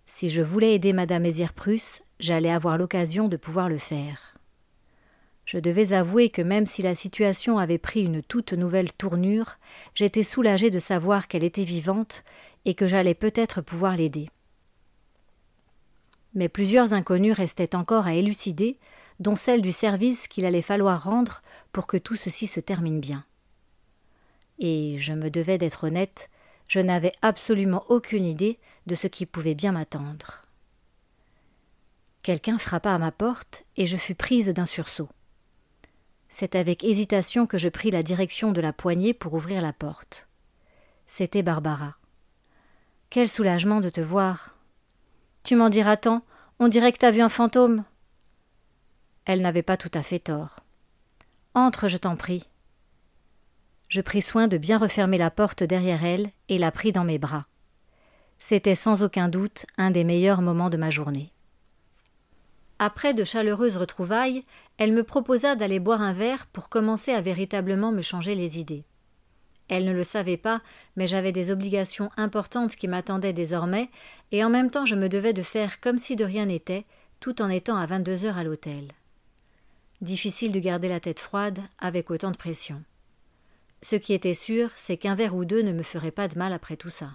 Si je voulais aider Madame Mézières-Prusse, j'allais avoir l'occasion de pouvoir le faire. Je devais avouer que même si la situation avait pris une toute nouvelle tournure, j'étais soulagé de savoir qu'elle était vivante et que j'allais peut-être pouvoir l'aider. Mais plusieurs inconnues restaient encore à élucider, dont celle du service qu'il allait falloir rendre pour que tout ceci se termine bien. Et je me devais d'être honnête, je n'avais absolument aucune idée de ce qui pouvait bien m'attendre. Quelqu'un frappa à ma porte et je fus prise d'un sursaut. C'est avec hésitation que je pris la direction de la poignée pour ouvrir la porte. C'était Barbara. Quel soulagement de te voir. Tu m'en diras tant, on dirait que t'as vu un fantôme. Elle n'avait pas tout à fait tort. Entre, je t'en prie. Je pris soin de bien refermer la porte derrière elle et la pris dans mes bras. C'était sans aucun doute un des meilleurs moments de ma journée. Après de chaleureuses retrouvailles, elle me proposa d'aller boire un verre pour commencer à véritablement me changer les idées. Elle ne le savait pas, mais j'avais des obligations importantes qui m'attendaient désormais, et en même temps je me devais de faire comme si de rien n'était, tout en étant à vingt-deux heures à l'hôtel. Difficile de garder la tête froide avec autant de pression. Ce qui était sûr, c'est qu'un verre ou deux ne me ferait pas de mal après tout ça.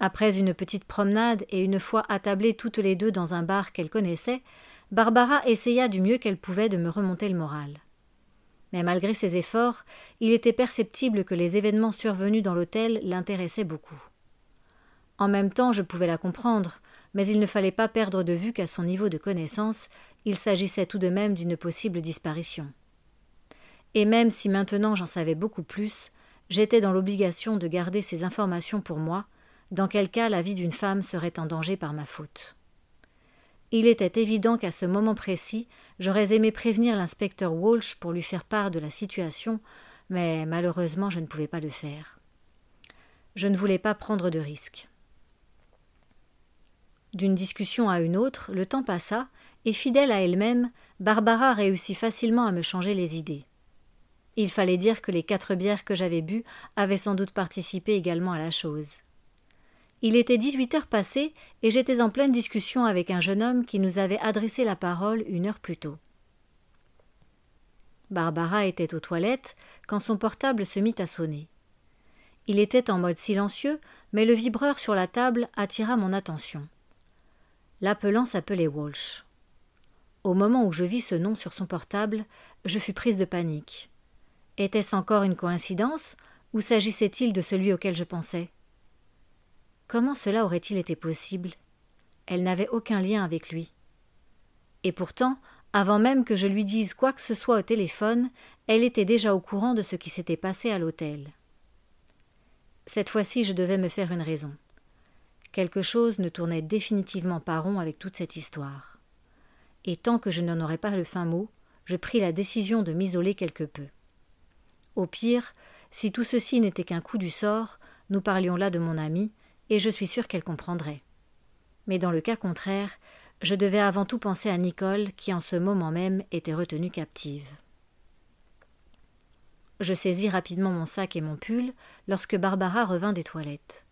Après une petite promenade et une fois attablées toutes les deux dans un bar qu'elle connaissait, Barbara essaya du mieux qu'elle pouvait de me remonter le moral. Mais malgré ses efforts, il était perceptible que les événements survenus dans l'hôtel l'intéressaient beaucoup. En même temps, je pouvais la comprendre, mais il ne fallait pas perdre de vue qu'à son niveau de connaissance, il s'agissait tout de même d'une possible disparition. Et même si maintenant j'en savais beaucoup plus, j'étais dans l'obligation de garder ces informations pour moi, dans quel cas la vie d'une femme serait en danger par ma faute. Il était évident qu'à ce moment précis, j'aurais aimé prévenir l'inspecteur Walsh pour lui faire part de la situation, mais malheureusement je ne pouvais pas le faire. Je ne voulais pas prendre de risques. D'une discussion à une autre, le temps passa, et fidèle à elle-même, Barbara réussit facilement à me changer les idées. Il fallait dire que les quatre bières que j'avais bues avaient sans doute participé également à la chose. Il était dix-huit heures passées et j'étais en pleine discussion avec un jeune homme qui nous avait adressé la parole une heure plus tôt. Barbara était aux toilettes quand son portable se mit à sonner. Il était en mode silencieux, mais le vibreur sur la table attira mon attention. L'appelant s'appelait Walsh. Au moment où je vis ce nom sur son portable, je fus prise de panique. Était-ce encore une coïncidence, ou s'agissait-il de celui auquel je pensais? Comment cela aurait-il été possible? Elle n'avait aucun lien avec lui. Et pourtant, avant même que je lui dise quoi que ce soit au téléphone, elle était déjà au courant de ce qui s'était passé à l'hôtel. Cette fois-ci, je devais me faire une raison. Quelque chose ne tournait définitivement pas rond avec toute cette histoire. Et tant que je n'en aurais pas le fin mot, je pris la décision de m'isoler quelque peu. Au pire, si tout ceci n'était qu'un coup du sort, nous parlions là de mon amie, et je suis sûre qu'elle comprendrait. Mais dans le cas contraire, je devais avant tout penser à Nicole, qui en ce moment même était retenue captive. Je saisis rapidement mon sac et mon pull lorsque Barbara revint des toilettes.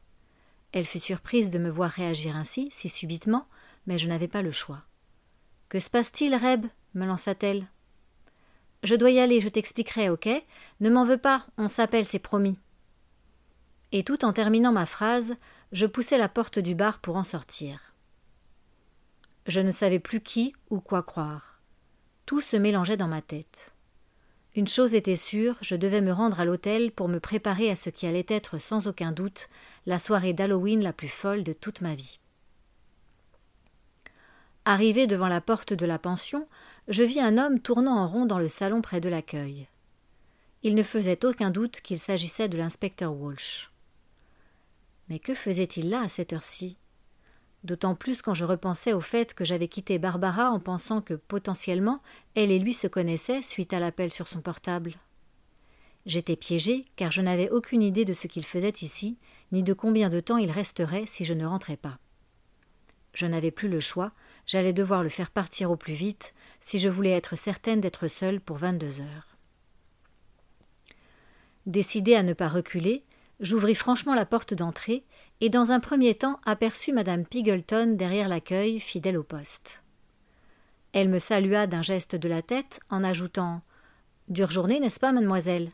Elle fut surprise de me voir réagir ainsi, si subitement, mais je n'avais pas le choix. Que se passe-t-il, Reb? me lança-t-elle. Je dois y aller, je t'expliquerai, ok? Ne m'en veux pas, on s'appelle, c'est promis. Et tout en terminant ma phrase, je poussai la porte du bar pour en sortir. Je ne savais plus qui ou quoi croire. Tout se mélangeait dans ma tête. Une chose était sûre, je devais me rendre à l'hôtel pour me préparer à ce qui allait être sans aucun doute la soirée d'Halloween la plus folle de toute ma vie. Arrivé devant la porte de la pension, je vis un homme tournant en rond dans le salon près de l'accueil. Il ne faisait aucun doute qu'il s'agissait de l'inspecteur Walsh. Mais que faisait-il là à cette heure-ci? D'autant plus quand je repensais au fait que j'avais quitté Barbara en pensant que potentiellement elle et lui se connaissaient suite à l'appel sur son portable. J'étais piégée car je n'avais aucune idée de ce qu'il faisait ici, ni de combien de temps il resterait si je ne rentrais pas. Je n'avais plus le choix, j'allais devoir le faire partir au plus vite si je voulais être certaine d'être seule pour vingt-deux heures. Décidée à ne pas reculer, j'ouvris franchement la porte d'entrée et dans un premier temps aperçus madame Pigleton derrière l'accueil, fidèle au poste. Elle me salua d'un geste de la tête en ajoutant Dure journée, n'est-ce pas, mademoiselle?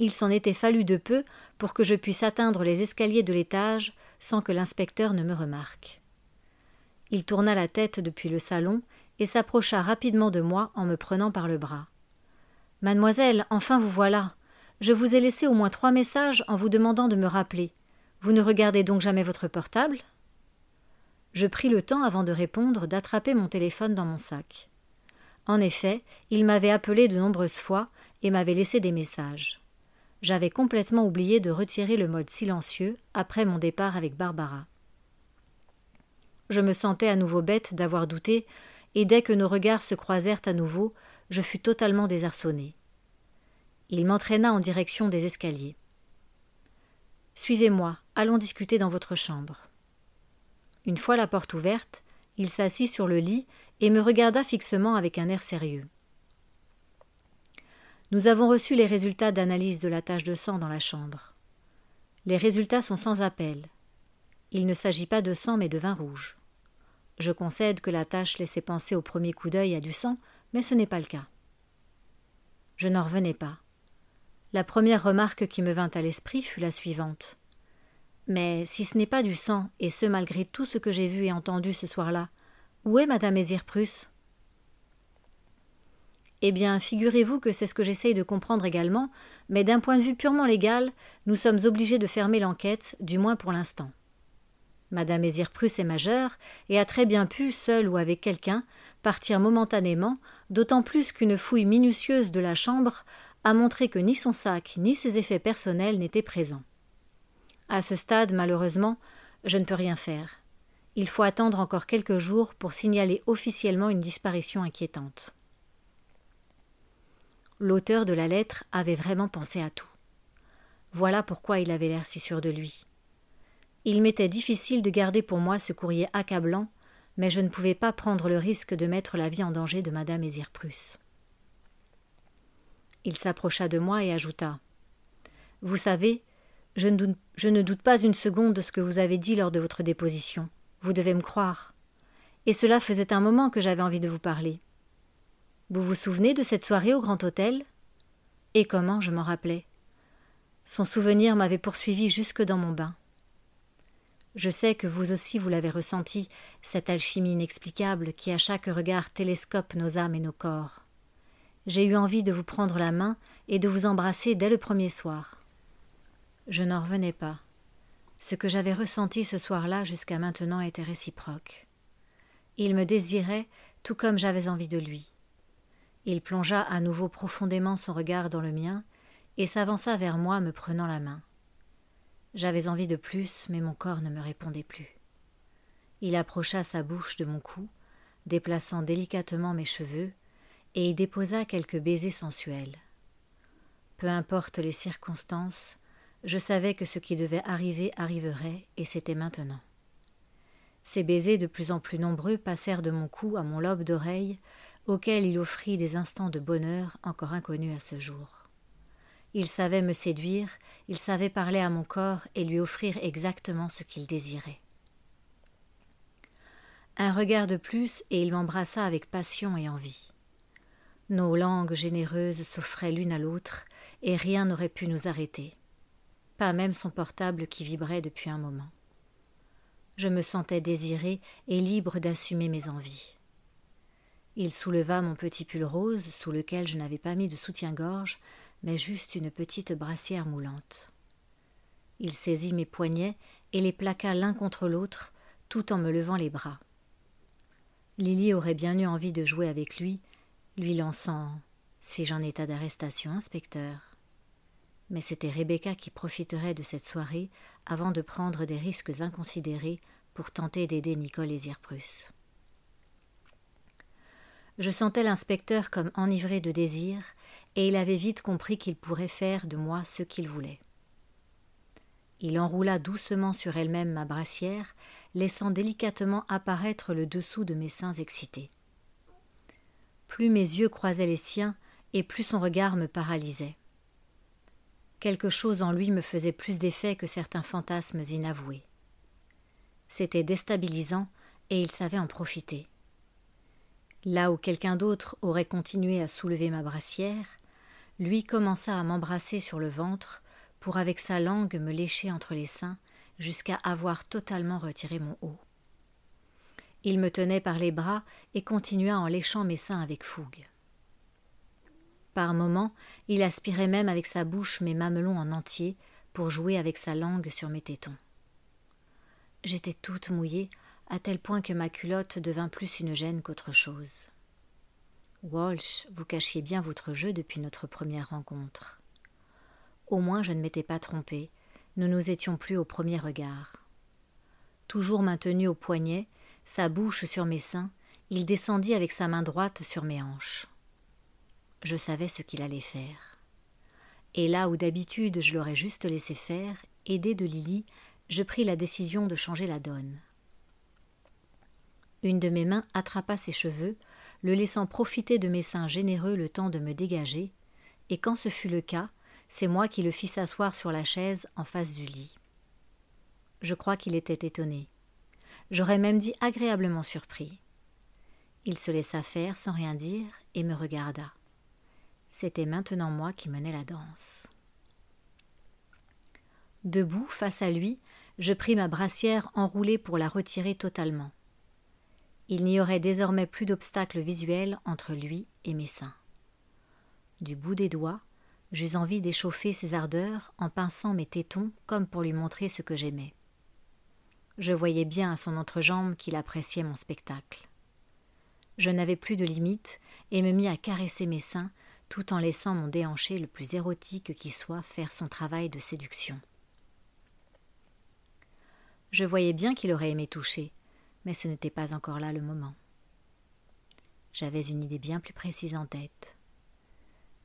Il s'en était fallu de peu pour que je puisse atteindre les escaliers de l'étage sans que l'inspecteur ne me remarque. Il tourna la tête depuis le salon et s'approcha rapidement de moi en me prenant par le bras. Mademoiselle, enfin vous voilà. Je vous ai laissé au moins trois messages en vous demandant de me rappeler. Vous ne regardez donc jamais votre portable? Je pris le temps avant de répondre d'attraper mon téléphone dans mon sac. En effet, il m'avait appelé de nombreuses fois et m'avait laissé des messages. J'avais complètement oublié de retirer le mode silencieux après mon départ avec Barbara. Je me sentais à nouveau bête d'avoir douté, et dès que nos regards se croisèrent à nouveau, je fus totalement désarçonné. Il m'entraîna en direction des escaliers. Suivez-moi, allons discuter dans votre chambre. Une fois la porte ouverte, il s'assit sur le lit et me regarda fixement avec un air sérieux. Nous avons reçu les résultats d'analyse de la tache de sang dans la chambre. Les résultats sont sans appel. Il ne s'agit pas de sang mais de vin rouge. Je concède que la tache laissait penser au premier coup d'œil à du sang, mais ce n'est pas le cas. Je n'en revenais pas. La première remarque qui me vint à l'esprit fut la suivante. Mais si ce n'est pas du sang, et ce malgré tout ce que j'ai vu et entendu ce soir-là, où est madame Ezir Prusse Eh bien, figurez-vous que c'est ce que j'essaye de comprendre également, mais d'un point de vue purement légal, nous sommes obligés de fermer l'enquête, du moins pour l'instant. Madame Ezir Prusse est majeure et a très bien pu, seule ou avec quelqu'un, partir momentanément, d'autant plus qu'une fouille minutieuse de la chambre a montré que ni son sac ni ses effets personnels n'étaient présents. À ce stade, malheureusement, je ne peux rien faire. Il faut attendre encore quelques jours pour signaler officiellement une disparition inquiétante. L'auteur de la lettre avait vraiment pensé à tout. Voilà pourquoi il avait l'air si sûr de lui. Il m'était difficile de garder pour moi ce courrier accablant, mais je ne pouvais pas prendre le risque de mettre la vie en danger de madame Ezirprus. Il s'approcha de moi et ajouta Vous savez, je ne doute pas une seconde de ce que vous avez dit lors de votre déposition. Vous devez me croire. Et cela faisait un moment que j'avais envie de vous parler. Vous vous souvenez de cette soirée au Grand Hôtel? Et comment je m'en rappelais? Son souvenir m'avait poursuivi jusque dans mon bain. Je sais que vous aussi vous l'avez ressenti, cette alchimie inexplicable qui à chaque regard télescope nos âmes et nos corps j'ai eu envie de vous prendre la main et de vous embrasser dès le premier soir. Je n'en revenais pas. Ce que j'avais ressenti ce soir-là jusqu'à maintenant était réciproque. Il me désirait tout comme j'avais envie de lui. Il plongea à nouveau profondément son regard dans le mien et s'avança vers moi me prenant la main. J'avais envie de plus, mais mon corps ne me répondait plus. Il approcha sa bouche de mon cou, déplaçant délicatement mes cheveux, et y déposa quelques baisers sensuels. Peu importe les circonstances, je savais que ce qui devait arriver arriverait, et c'était maintenant. Ces baisers de plus en plus nombreux passèrent de mon cou à mon lobe d'oreille, auquel il offrit des instants de bonheur encore inconnus à ce jour. Il savait me séduire, il savait parler à mon corps et lui offrir exactement ce qu'il désirait. Un regard de plus et il m'embrassa avec passion et envie. Nos langues généreuses s'offraient l'une à l'autre, et rien n'aurait pu nous arrêter. Pas même son portable qui vibrait depuis un moment. Je me sentais désirée et libre d'assumer mes envies. Il souleva mon petit pull rose, sous lequel je n'avais pas mis de soutien-gorge, mais juste une petite brassière moulante. Il saisit mes poignets et les plaqua l'un contre l'autre, tout en me levant les bras. Lily aurait bien eu envie de jouer avec lui, lui lançant Suis-je en état d'arrestation, inspecteur? Mais c'était Rebecca qui profiterait de cette soirée avant de prendre des risques inconsidérés pour tenter d'aider Nicole et Zirprus. Je sentais l'inspecteur comme enivré de désir, et il avait vite compris qu'il pourrait faire de moi ce qu'il voulait. Il enroula doucement sur elle-même ma brassière, laissant délicatement apparaître le dessous de mes seins excités. Plus mes yeux croisaient les siens, et plus son regard me paralysait. Quelque chose en lui me faisait plus d'effet que certains fantasmes inavoués. C'était déstabilisant, et il savait en profiter. Là où quelqu'un d'autre aurait continué à soulever ma brassière, lui commença à m'embrasser sur le ventre pour avec sa langue me lécher entre les seins jusqu'à avoir totalement retiré mon haut. Il me tenait par les bras et continua en léchant mes seins avec fougue. Par moments, il aspirait même avec sa bouche mes mamelons en entier pour jouer avec sa langue sur mes tétons. J'étais toute mouillée, à tel point que ma culotte devint plus une gêne qu'autre chose. Walsh, vous cachiez bien votre jeu depuis notre première rencontre. Au moins je ne m'étais pas trompée, nous nous étions plus au premier regard. Toujours maintenu au poignet, sa bouche sur mes seins, il descendit avec sa main droite sur mes hanches. Je savais ce qu'il allait faire. Et là où d'habitude je l'aurais juste laissé faire, aidé de Lily, je pris la décision de changer la donne. Une de mes mains attrapa ses cheveux, le laissant profiter de mes seins généreux le temps de me dégager, et quand ce fut le cas, c'est moi qui le fis s'asseoir sur la chaise en face du lit. Je crois qu'il était étonné. J'aurais même dit agréablement surpris. Il se laissa faire sans rien dire et me regarda. C'était maintenant moi qui menais la danse. Debout, face à lui, je pris ma brassière enroulée pour la retirer totalement. Il n'y aurait désormais plus d'obstacle visuel entre lui et mes seins. Du bout des doigts, j'eus envie d'échauffer ses ardeurs en pinçant mes tétons comme pour lui montrer ce que j'aimais. Je voyais bien à son entrejambe qu'il appréciait mon spectacle. Je n'avais plus de limite et me mis à caresser mes seins tout en laissant mon déhanché le plus érotique qui soit faire son travail de séduction. Je voyais bien qu'il aurait aimé toucher, mais ce n'était pas encore là le moment. J'avais une idée bien plus précise en tête.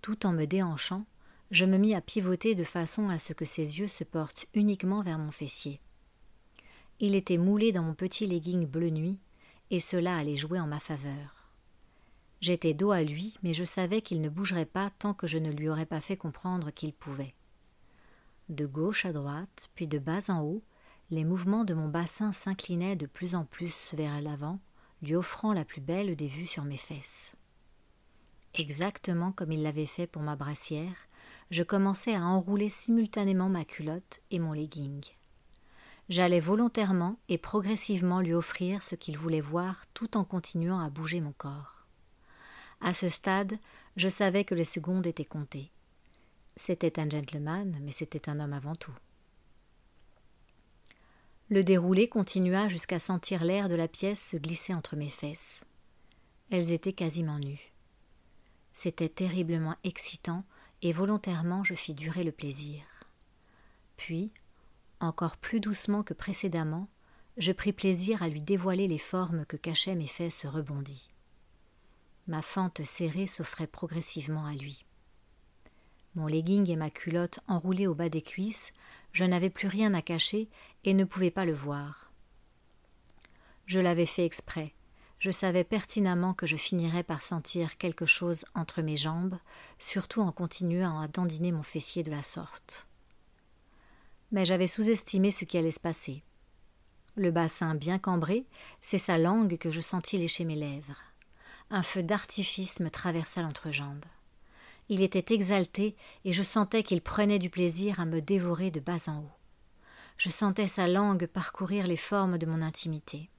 Tout en me déhanchant, je me mis à pivoter de façon à ce que ses yeux se portent uniquement vers mon fessier. Il était moulé dans mon petit legging bleu nuit, et cela allait jouer en ma faveur. J'étais dos à lui, mais je savais qu'il ne bougerait pas tant que je ne lui aurais pas fait comprendre qu'il pouvait. De gauche à droite, puis de bas en haut, les mouvements de mon bassin s'inclinaient de plus en plus vers l'avant, lui offrant la plus belle des vues sur mes fesses. Exactement comme il l'avait fait pour ma brassière, je commençais à enrouler simultanément ma culotte et mon legging. J'allais volontairement et progressivement lui offrir ce qu'il voulait voir tout en continuant à bouger mon corps. À ce stade, je savais que les secondes étaient comptées. C'était un gentleman, mais c'était un homme avant tout. Le déroulé continua jusqu'à sentir l'air de la pièce se glisser entre mes fesses. Elles étaient quasiment nues. C'était terriblement excitant, et volontairement je fis durer le plaisir. Puis, encore plus doucement que précédemment, je pris plaisir à lui dévoiler les formes que cachaient mes fesses rebondies. Ma fente serrée s'offrait progressivement à lui. Mon legging et ma culotte enroulés au bas des cuisses je n'avais plus rien à cacher et ne pouvais pas le voir. Je l'avais fait exprès. Je savais pertinemment que je finirais par sentir quelque chose entre mes jambes, surtout en continuant à dandiner mon fessier de la sorte. Mais j'avais sous-estimé ce qui allait se passer. Le bassin bien cambré, c'est sa langue que je sentis lécher mes lèvres. Un feu d'artifice me traversa l'entrejambe. Il était exalté et je sentais qu'il prenait du plaisir à me dévorer de bas en haut. Je sentais sa langue parcourir les formes de mon intimité.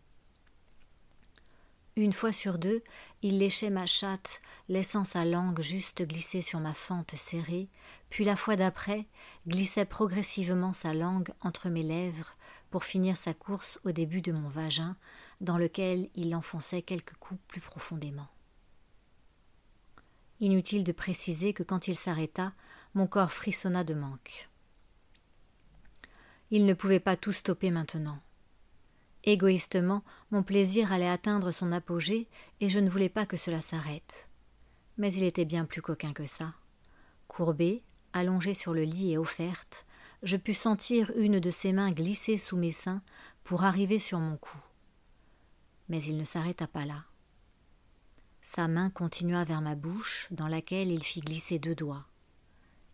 Une fois sur deux, il léchait ma chatte, laissant sa langue juste glisser sur ma fente serrée, puis la fois d'après, glissait progressivement sa langue entre mes lèvres pour finir sa course au début de mon vagin, dans lequel il l'enfonçait quelques coups plus profondément. Inutile de préciser que quand il s'arrêta, mon corps frissonna de manque. Il ne pouvait pas tout stopper maintenant. Égoïstement, mon plaisir allait atteindre son apogée et je ne voulais pas que cela s'arrête. Mais il était bien plus coquin que ça. Courbé, allongé sur le lit et offerte, je pus sentir une de ses mains glisser sous mes seins pour arriver sur mon cou. Mais il ne s'arrêta pas là. Sa main continua vers ma bouche, dans laquelle il fit glisser deux doigts.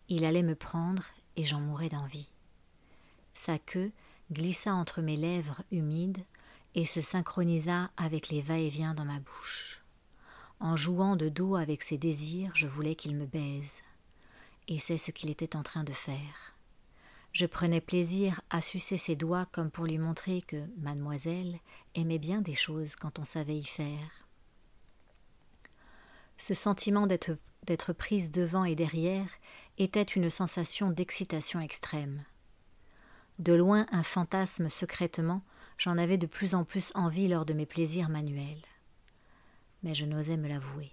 Il allait me prendre et j'en mourais d'envie. Sa queue glissa entre mes lèvres humides et se synchronisa avec les va-et-vient dans ma bouche. En jouant de dos avec ses désirs, je voulais qu'il me baise. Et c'est ce qu'il était en train de faire. Je prenais plaisir à sucer ses doigts comme pour lui montrer que mademoiselle aimait bien des choses quand on savait y faire. Ce sentiment d'être prise devant et derrière était une sensation d'excitation extrême. De loin un fantasme secrètement, j'en avais de plus en plus envie lors de mes plaisirs manuels. Mais je n'osais me l'avouer.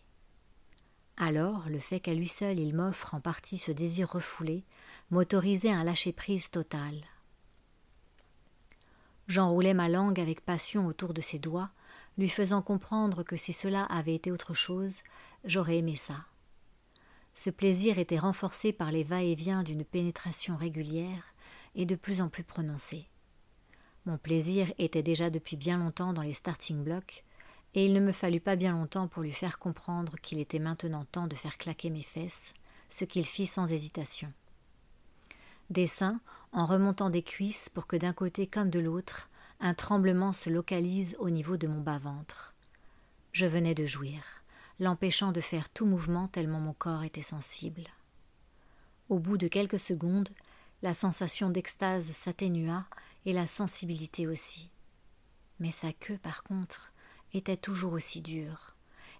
Alors, le fait qu'à lui seul il m'offre en partie ce désir refoulé m'autorisait un lâcher-prise total. J'enroulais ma langue avec passion autour de ses doigts, lui faisant comprendre que si cela avait été autre chose, j'aurais aimé ça. Ce plaisir était renforcé par les va-et-vient d'une pénétration régulière, et de plus en plus prononcé. Mon plaisir était déjà depuis bien longtemps dans les starting blocks, et il ne me fallut pas bien longtemps pour lui faire comprendre qu'il était maintenant temps de faire claquer mes fesses, ce qu'il fit sans hésitation. Des seins, en remontant des cuisses pour que d'un côté comme de l'autre, un tremblement se localise au niveau de mon bas-ventre. Je venais de jouir, l'empêchant de faire tout mouvement tellement mon corps était sensible. Au bout de quelques secondes, la sensation d'extase s'atténua et la sensibilité aussi. Mais sa queue, par contre, était toujours aussi dure.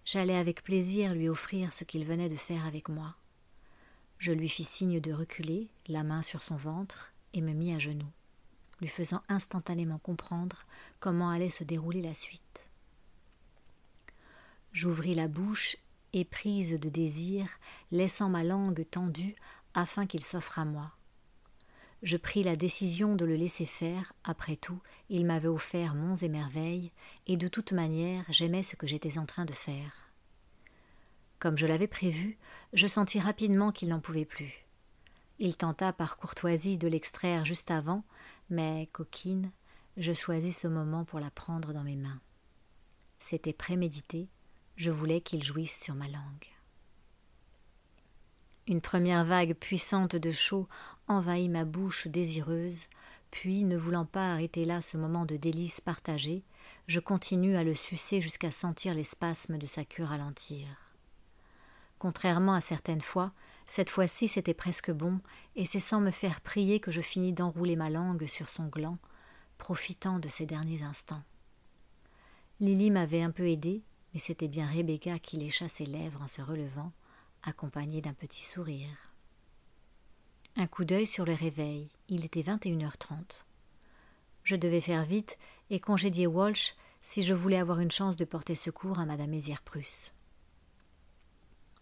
J'allais avec plaisir lui offrir ce qu'il venait de faire avec moi. Je lui fis signe de reculer, la main sur son ventre, et me mis à genoux, lui faisant instantanément comprendre comment allait se dérouler la suite. J'ouvris la bouche, éprise de désir, laissant ma langue tendue afin qu'il s'offre à moi je pris la décision de le laisser faire, après tout, il m'avait offert monts et merveilles, et de toute manière j'aimais ce que j'étais en train de faire. Comme je l'avais prévu, je sentis rapidement qu'il n'en pouvait plus. Il tenta par courtoisie de l'extraire juste avant, mais, coquine, je choisis ce moment pour la prendre dans mes mains. C'était prémédité, je voulais qu'il jouisse sur ma langue. Une première vague puissante de chaud envahit ma bouche désireuse, puis, ne voulant pas arrêter là ce moment de délice partagé, je continue à le sucer jusqu'à sentir les spasmes de sa queue ralentir. Contrairement à certaines fois, cette fois-ci c'était presque bon, et c'est sans me faire prier que je finis d'enrouler ma langue sur son gland, profitant de ces derniers instants. Lily m'avait un peu aidé, mais c'était bien Rebecca qui lécha ses lèvres en se relevant, accompagnée d'un petit sourire. Un coup d'œil sur le réveil. Il était 21h30. Je devais faire vite et congédier Walsh si je voulais avoir une chance de porter secours à Madame Mézières Prusse.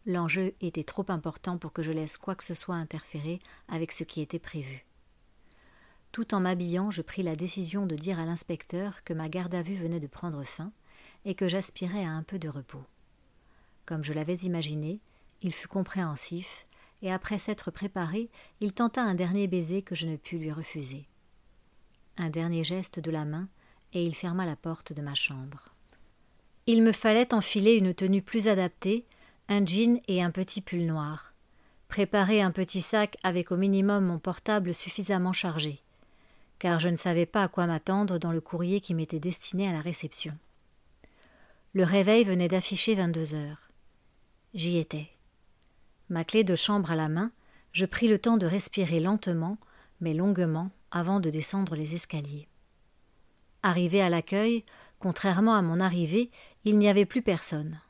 L'enjeu était trop important pour que je laisse quoi que ce soit interférer avec ce qui était prévu. Tout en m'habillant, je pris la décision de dire à l'inspecteur que ma garde à vue venait de prendre fin et que j'aspirais à un peu de repos. Comme je l'avais imaginé, il fut compréhensif et après s'être préparé, il tenta un dernier baiser que je ne pus lui refuser. Un dernier geste de la main, et il ferma la porte de ma chambre. Il me fallait enfiler une tenue plus adaptée, un jean et un petit pull noir. Préparer un petit sac avec au minimum mon portable suffisamment chargé, car je ne savais pas à quoi m'attendre dans le courrier qui m'était destiné à la réception. Le réveil venait d'afficher vingt-deux heures. J'y étais. Ma clé de chambre à la main, je pris le temps de respirer lentement, mais longuement, avant de descendre les escaliers. Arrivé à l'accueil, Contrairement à mon arrivée, il n'y avait plus personne.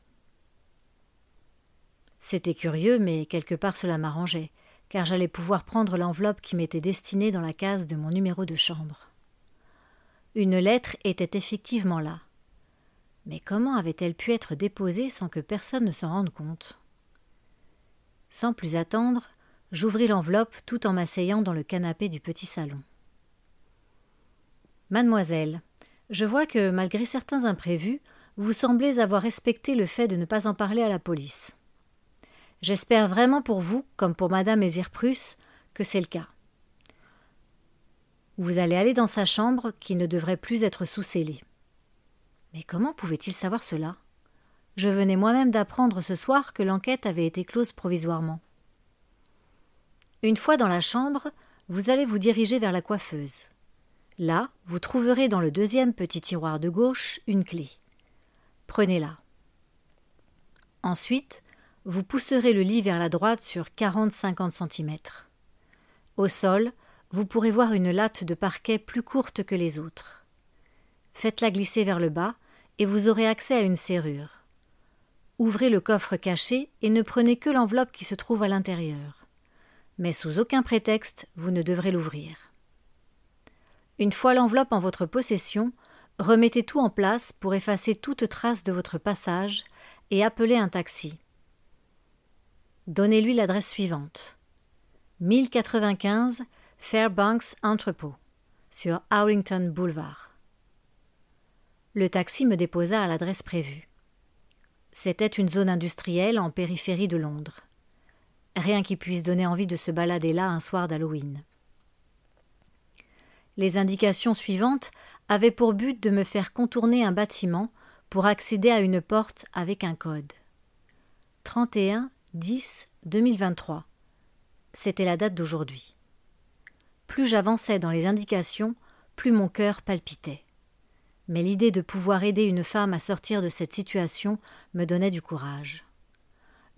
C'était curieux, mais quelque part cela m'arrangeait, car j'allais pouvoir prendre l'enveloppe qui m'était destinée dans la case de mon numéro de chambre. Une lettre était effectivement là. Mais comment avait-elle pu être déposée sans que personne ne s'en rende compte? Sans plus attendre, j'ouvris l'enveloppe tout en m'asseyant dans le canapé du petit salon. Mademoiselle, je vois que, malgré certains imprévus, vous semblez avoir respecté le fait de ne pas en parler à la police. J'espère vraiment pour vous, comme pour madame Ezirprus, que c'est le cas. Vous allez aller dans sa chambre qui ne devrait plus être sous scellée. Mais comment pouvait-il savoir cela? Je venais moi-même d'apprendre ce soir que l'enquête avait été close provisoirement. Une fois dans la chambre, vous allez vous diriger vers la coiffeuse. Là, vous trouverez dans le deuxième petit tiroir de gauche une clé. Prenez-la. Ensuite, vous pousserez le lit vers la droite sur 40-50 cm. Au sol, vous pourrez voir une latte de parquet plus courte que les autres. Faites-la glisser vers le bas et vous aurez accès à une serrure. Ouvrez le coffre caché et ne prenez que l'enveloppe qui se trouve à l'intérieur. Mais sous aucun prétexte, vous ne devrez l'ouvrir. Une fois l'enveloppe en votre possession, remettez tout en place pour effacer toute trace de votre passage et appelez un taxi. Donnez-lui l'adresse suivante 1095 Fairbanks Entrepôt, sur Arlington Boulevard. Le taxi me déposa à l'adresse prévue. C'était une zone industrielle en périphérie de Londres. Rien qui puisse donner envie de se balader là un soir d'Halloween. Les indications suivantes avaient pour but de me faire contourner un bâtiment pour accéder à une porte avec un code. 31 10 2023. C'était la date d'aujourd'hui. Plus j'avançais dans les indications, plus mon cœur palpitait. Mais l'idée de pouvoir aider une femme à sortir de cette situation me donnait du courage.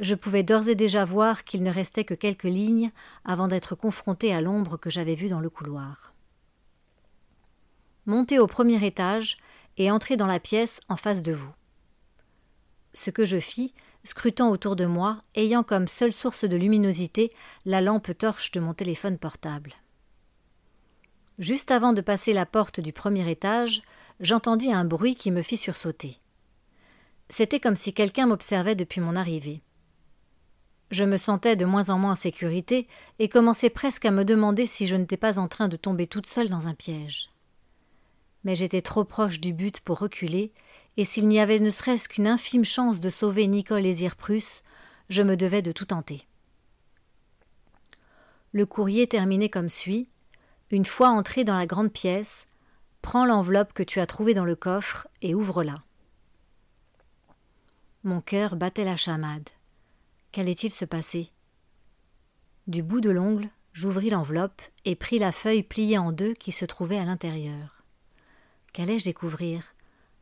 Je pouvais d'ores et déjà voir qu'il ne restait que quelques lignes avant d'être confronté à l'ombre que j'avais vue dans le couloir. Montez au premier étage et entrez dans la pièce en face de vous. Ce que je fis, scrutant autour de moi, ayant comme seule source de luminosité la lampe torche de mon téléphone portable. Juste avant de passer la porte du premier étage, j'entendis un bruit qui me fit sursauter. C'était comme si quelqu'un m'observait depuis mon arrivée. Je me sentais de moins en moins en sécurité et commençais presque à me demander si je n'étais pas en train de tomber toute seule dans un piège. Mais j'étais trop proche du but pour reculer, et s'il n'y avait ne serait-ce qu'une infime chance de sauver Nicole et Zirprus, je me devais de tout tenter. Le courrier terminait comme suit une fois entré dans la grande pièce, prends l'enveloppe que tu as trouvée dans le coffre et ouvre-la. Mon cœur battait la chamade. Qu'allait-il se passer? Du bout de l'ongle, j'ouvris l'enveloppe et pris la feuille pliée en deux qui se trouvait à l'intérieur. Qu'allais-je découvrir?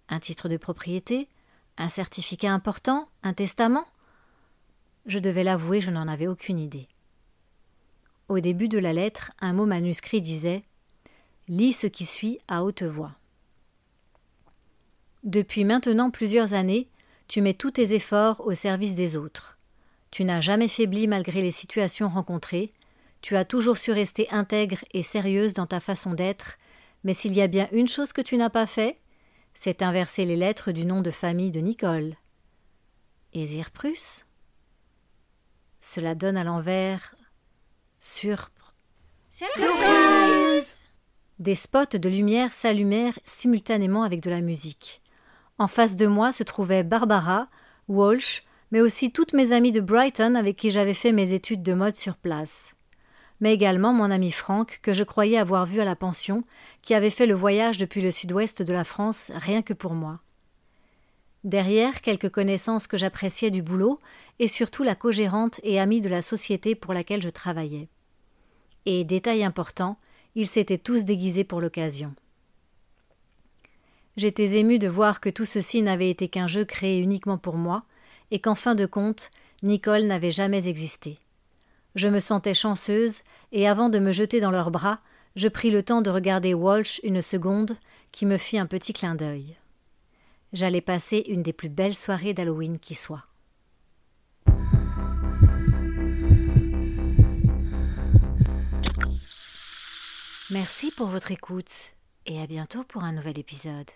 Un titre de propriété? Un certificat important? Un testament? Je devais l'avouer, je n'en avais aucune idée. Au début de la lettre, un mot manuscrit disait Lis ce qui suit à haute voix. Depuis maintenant plusieurs années, tu mets tous tes efforts au service des autres. Tu n'as jamais faibli malgré les situations rencontrées, tu as toujours su rester intègre et sérieuse dans ta façon d'être, mais s'il y a bien une chose que tu n'as pas fait, c'est inverser les lettres du nom de famille de Nicole. Et Zirprus Cela donne à l'envers Surpre. Surprise Des spots de lumière s'allumèrent simultanément avec de la musique. En face de moi se trouvaient Barbara, Walsh, mais aussi toutes mes amies de Brighton avec qui j'avais fait mes études de mode sur place. Mais également mon ami Franck, que je croyais avoir vu à la pension, qui avait fait le voyage depuis le sud-ouest de la France rien que pour moi. Derrière quelques connaissances que j'appréciais du boulot, et surtout la co-gérante et amie de la société pour laquelle je travaillais. Et, détail important, ils s'étaient tous déguisés pour l'occasion. J'étais ému de voir que tout ceci n'avait été qu'un jeu créé uniquement pour moi, et qu'en fin de compte, Nicole n'avait jamais existé. Je me sentais chanceuse, et avant de me jeter dans leurs bras, je pris le temps de regarder Walsh une seconde, qui me fit un petit clin d'œil. j'allais passer une des plus belles soirées d'Halloween qui soit. Merci pour votre écoute et à bientôt pour un nouvel épisode.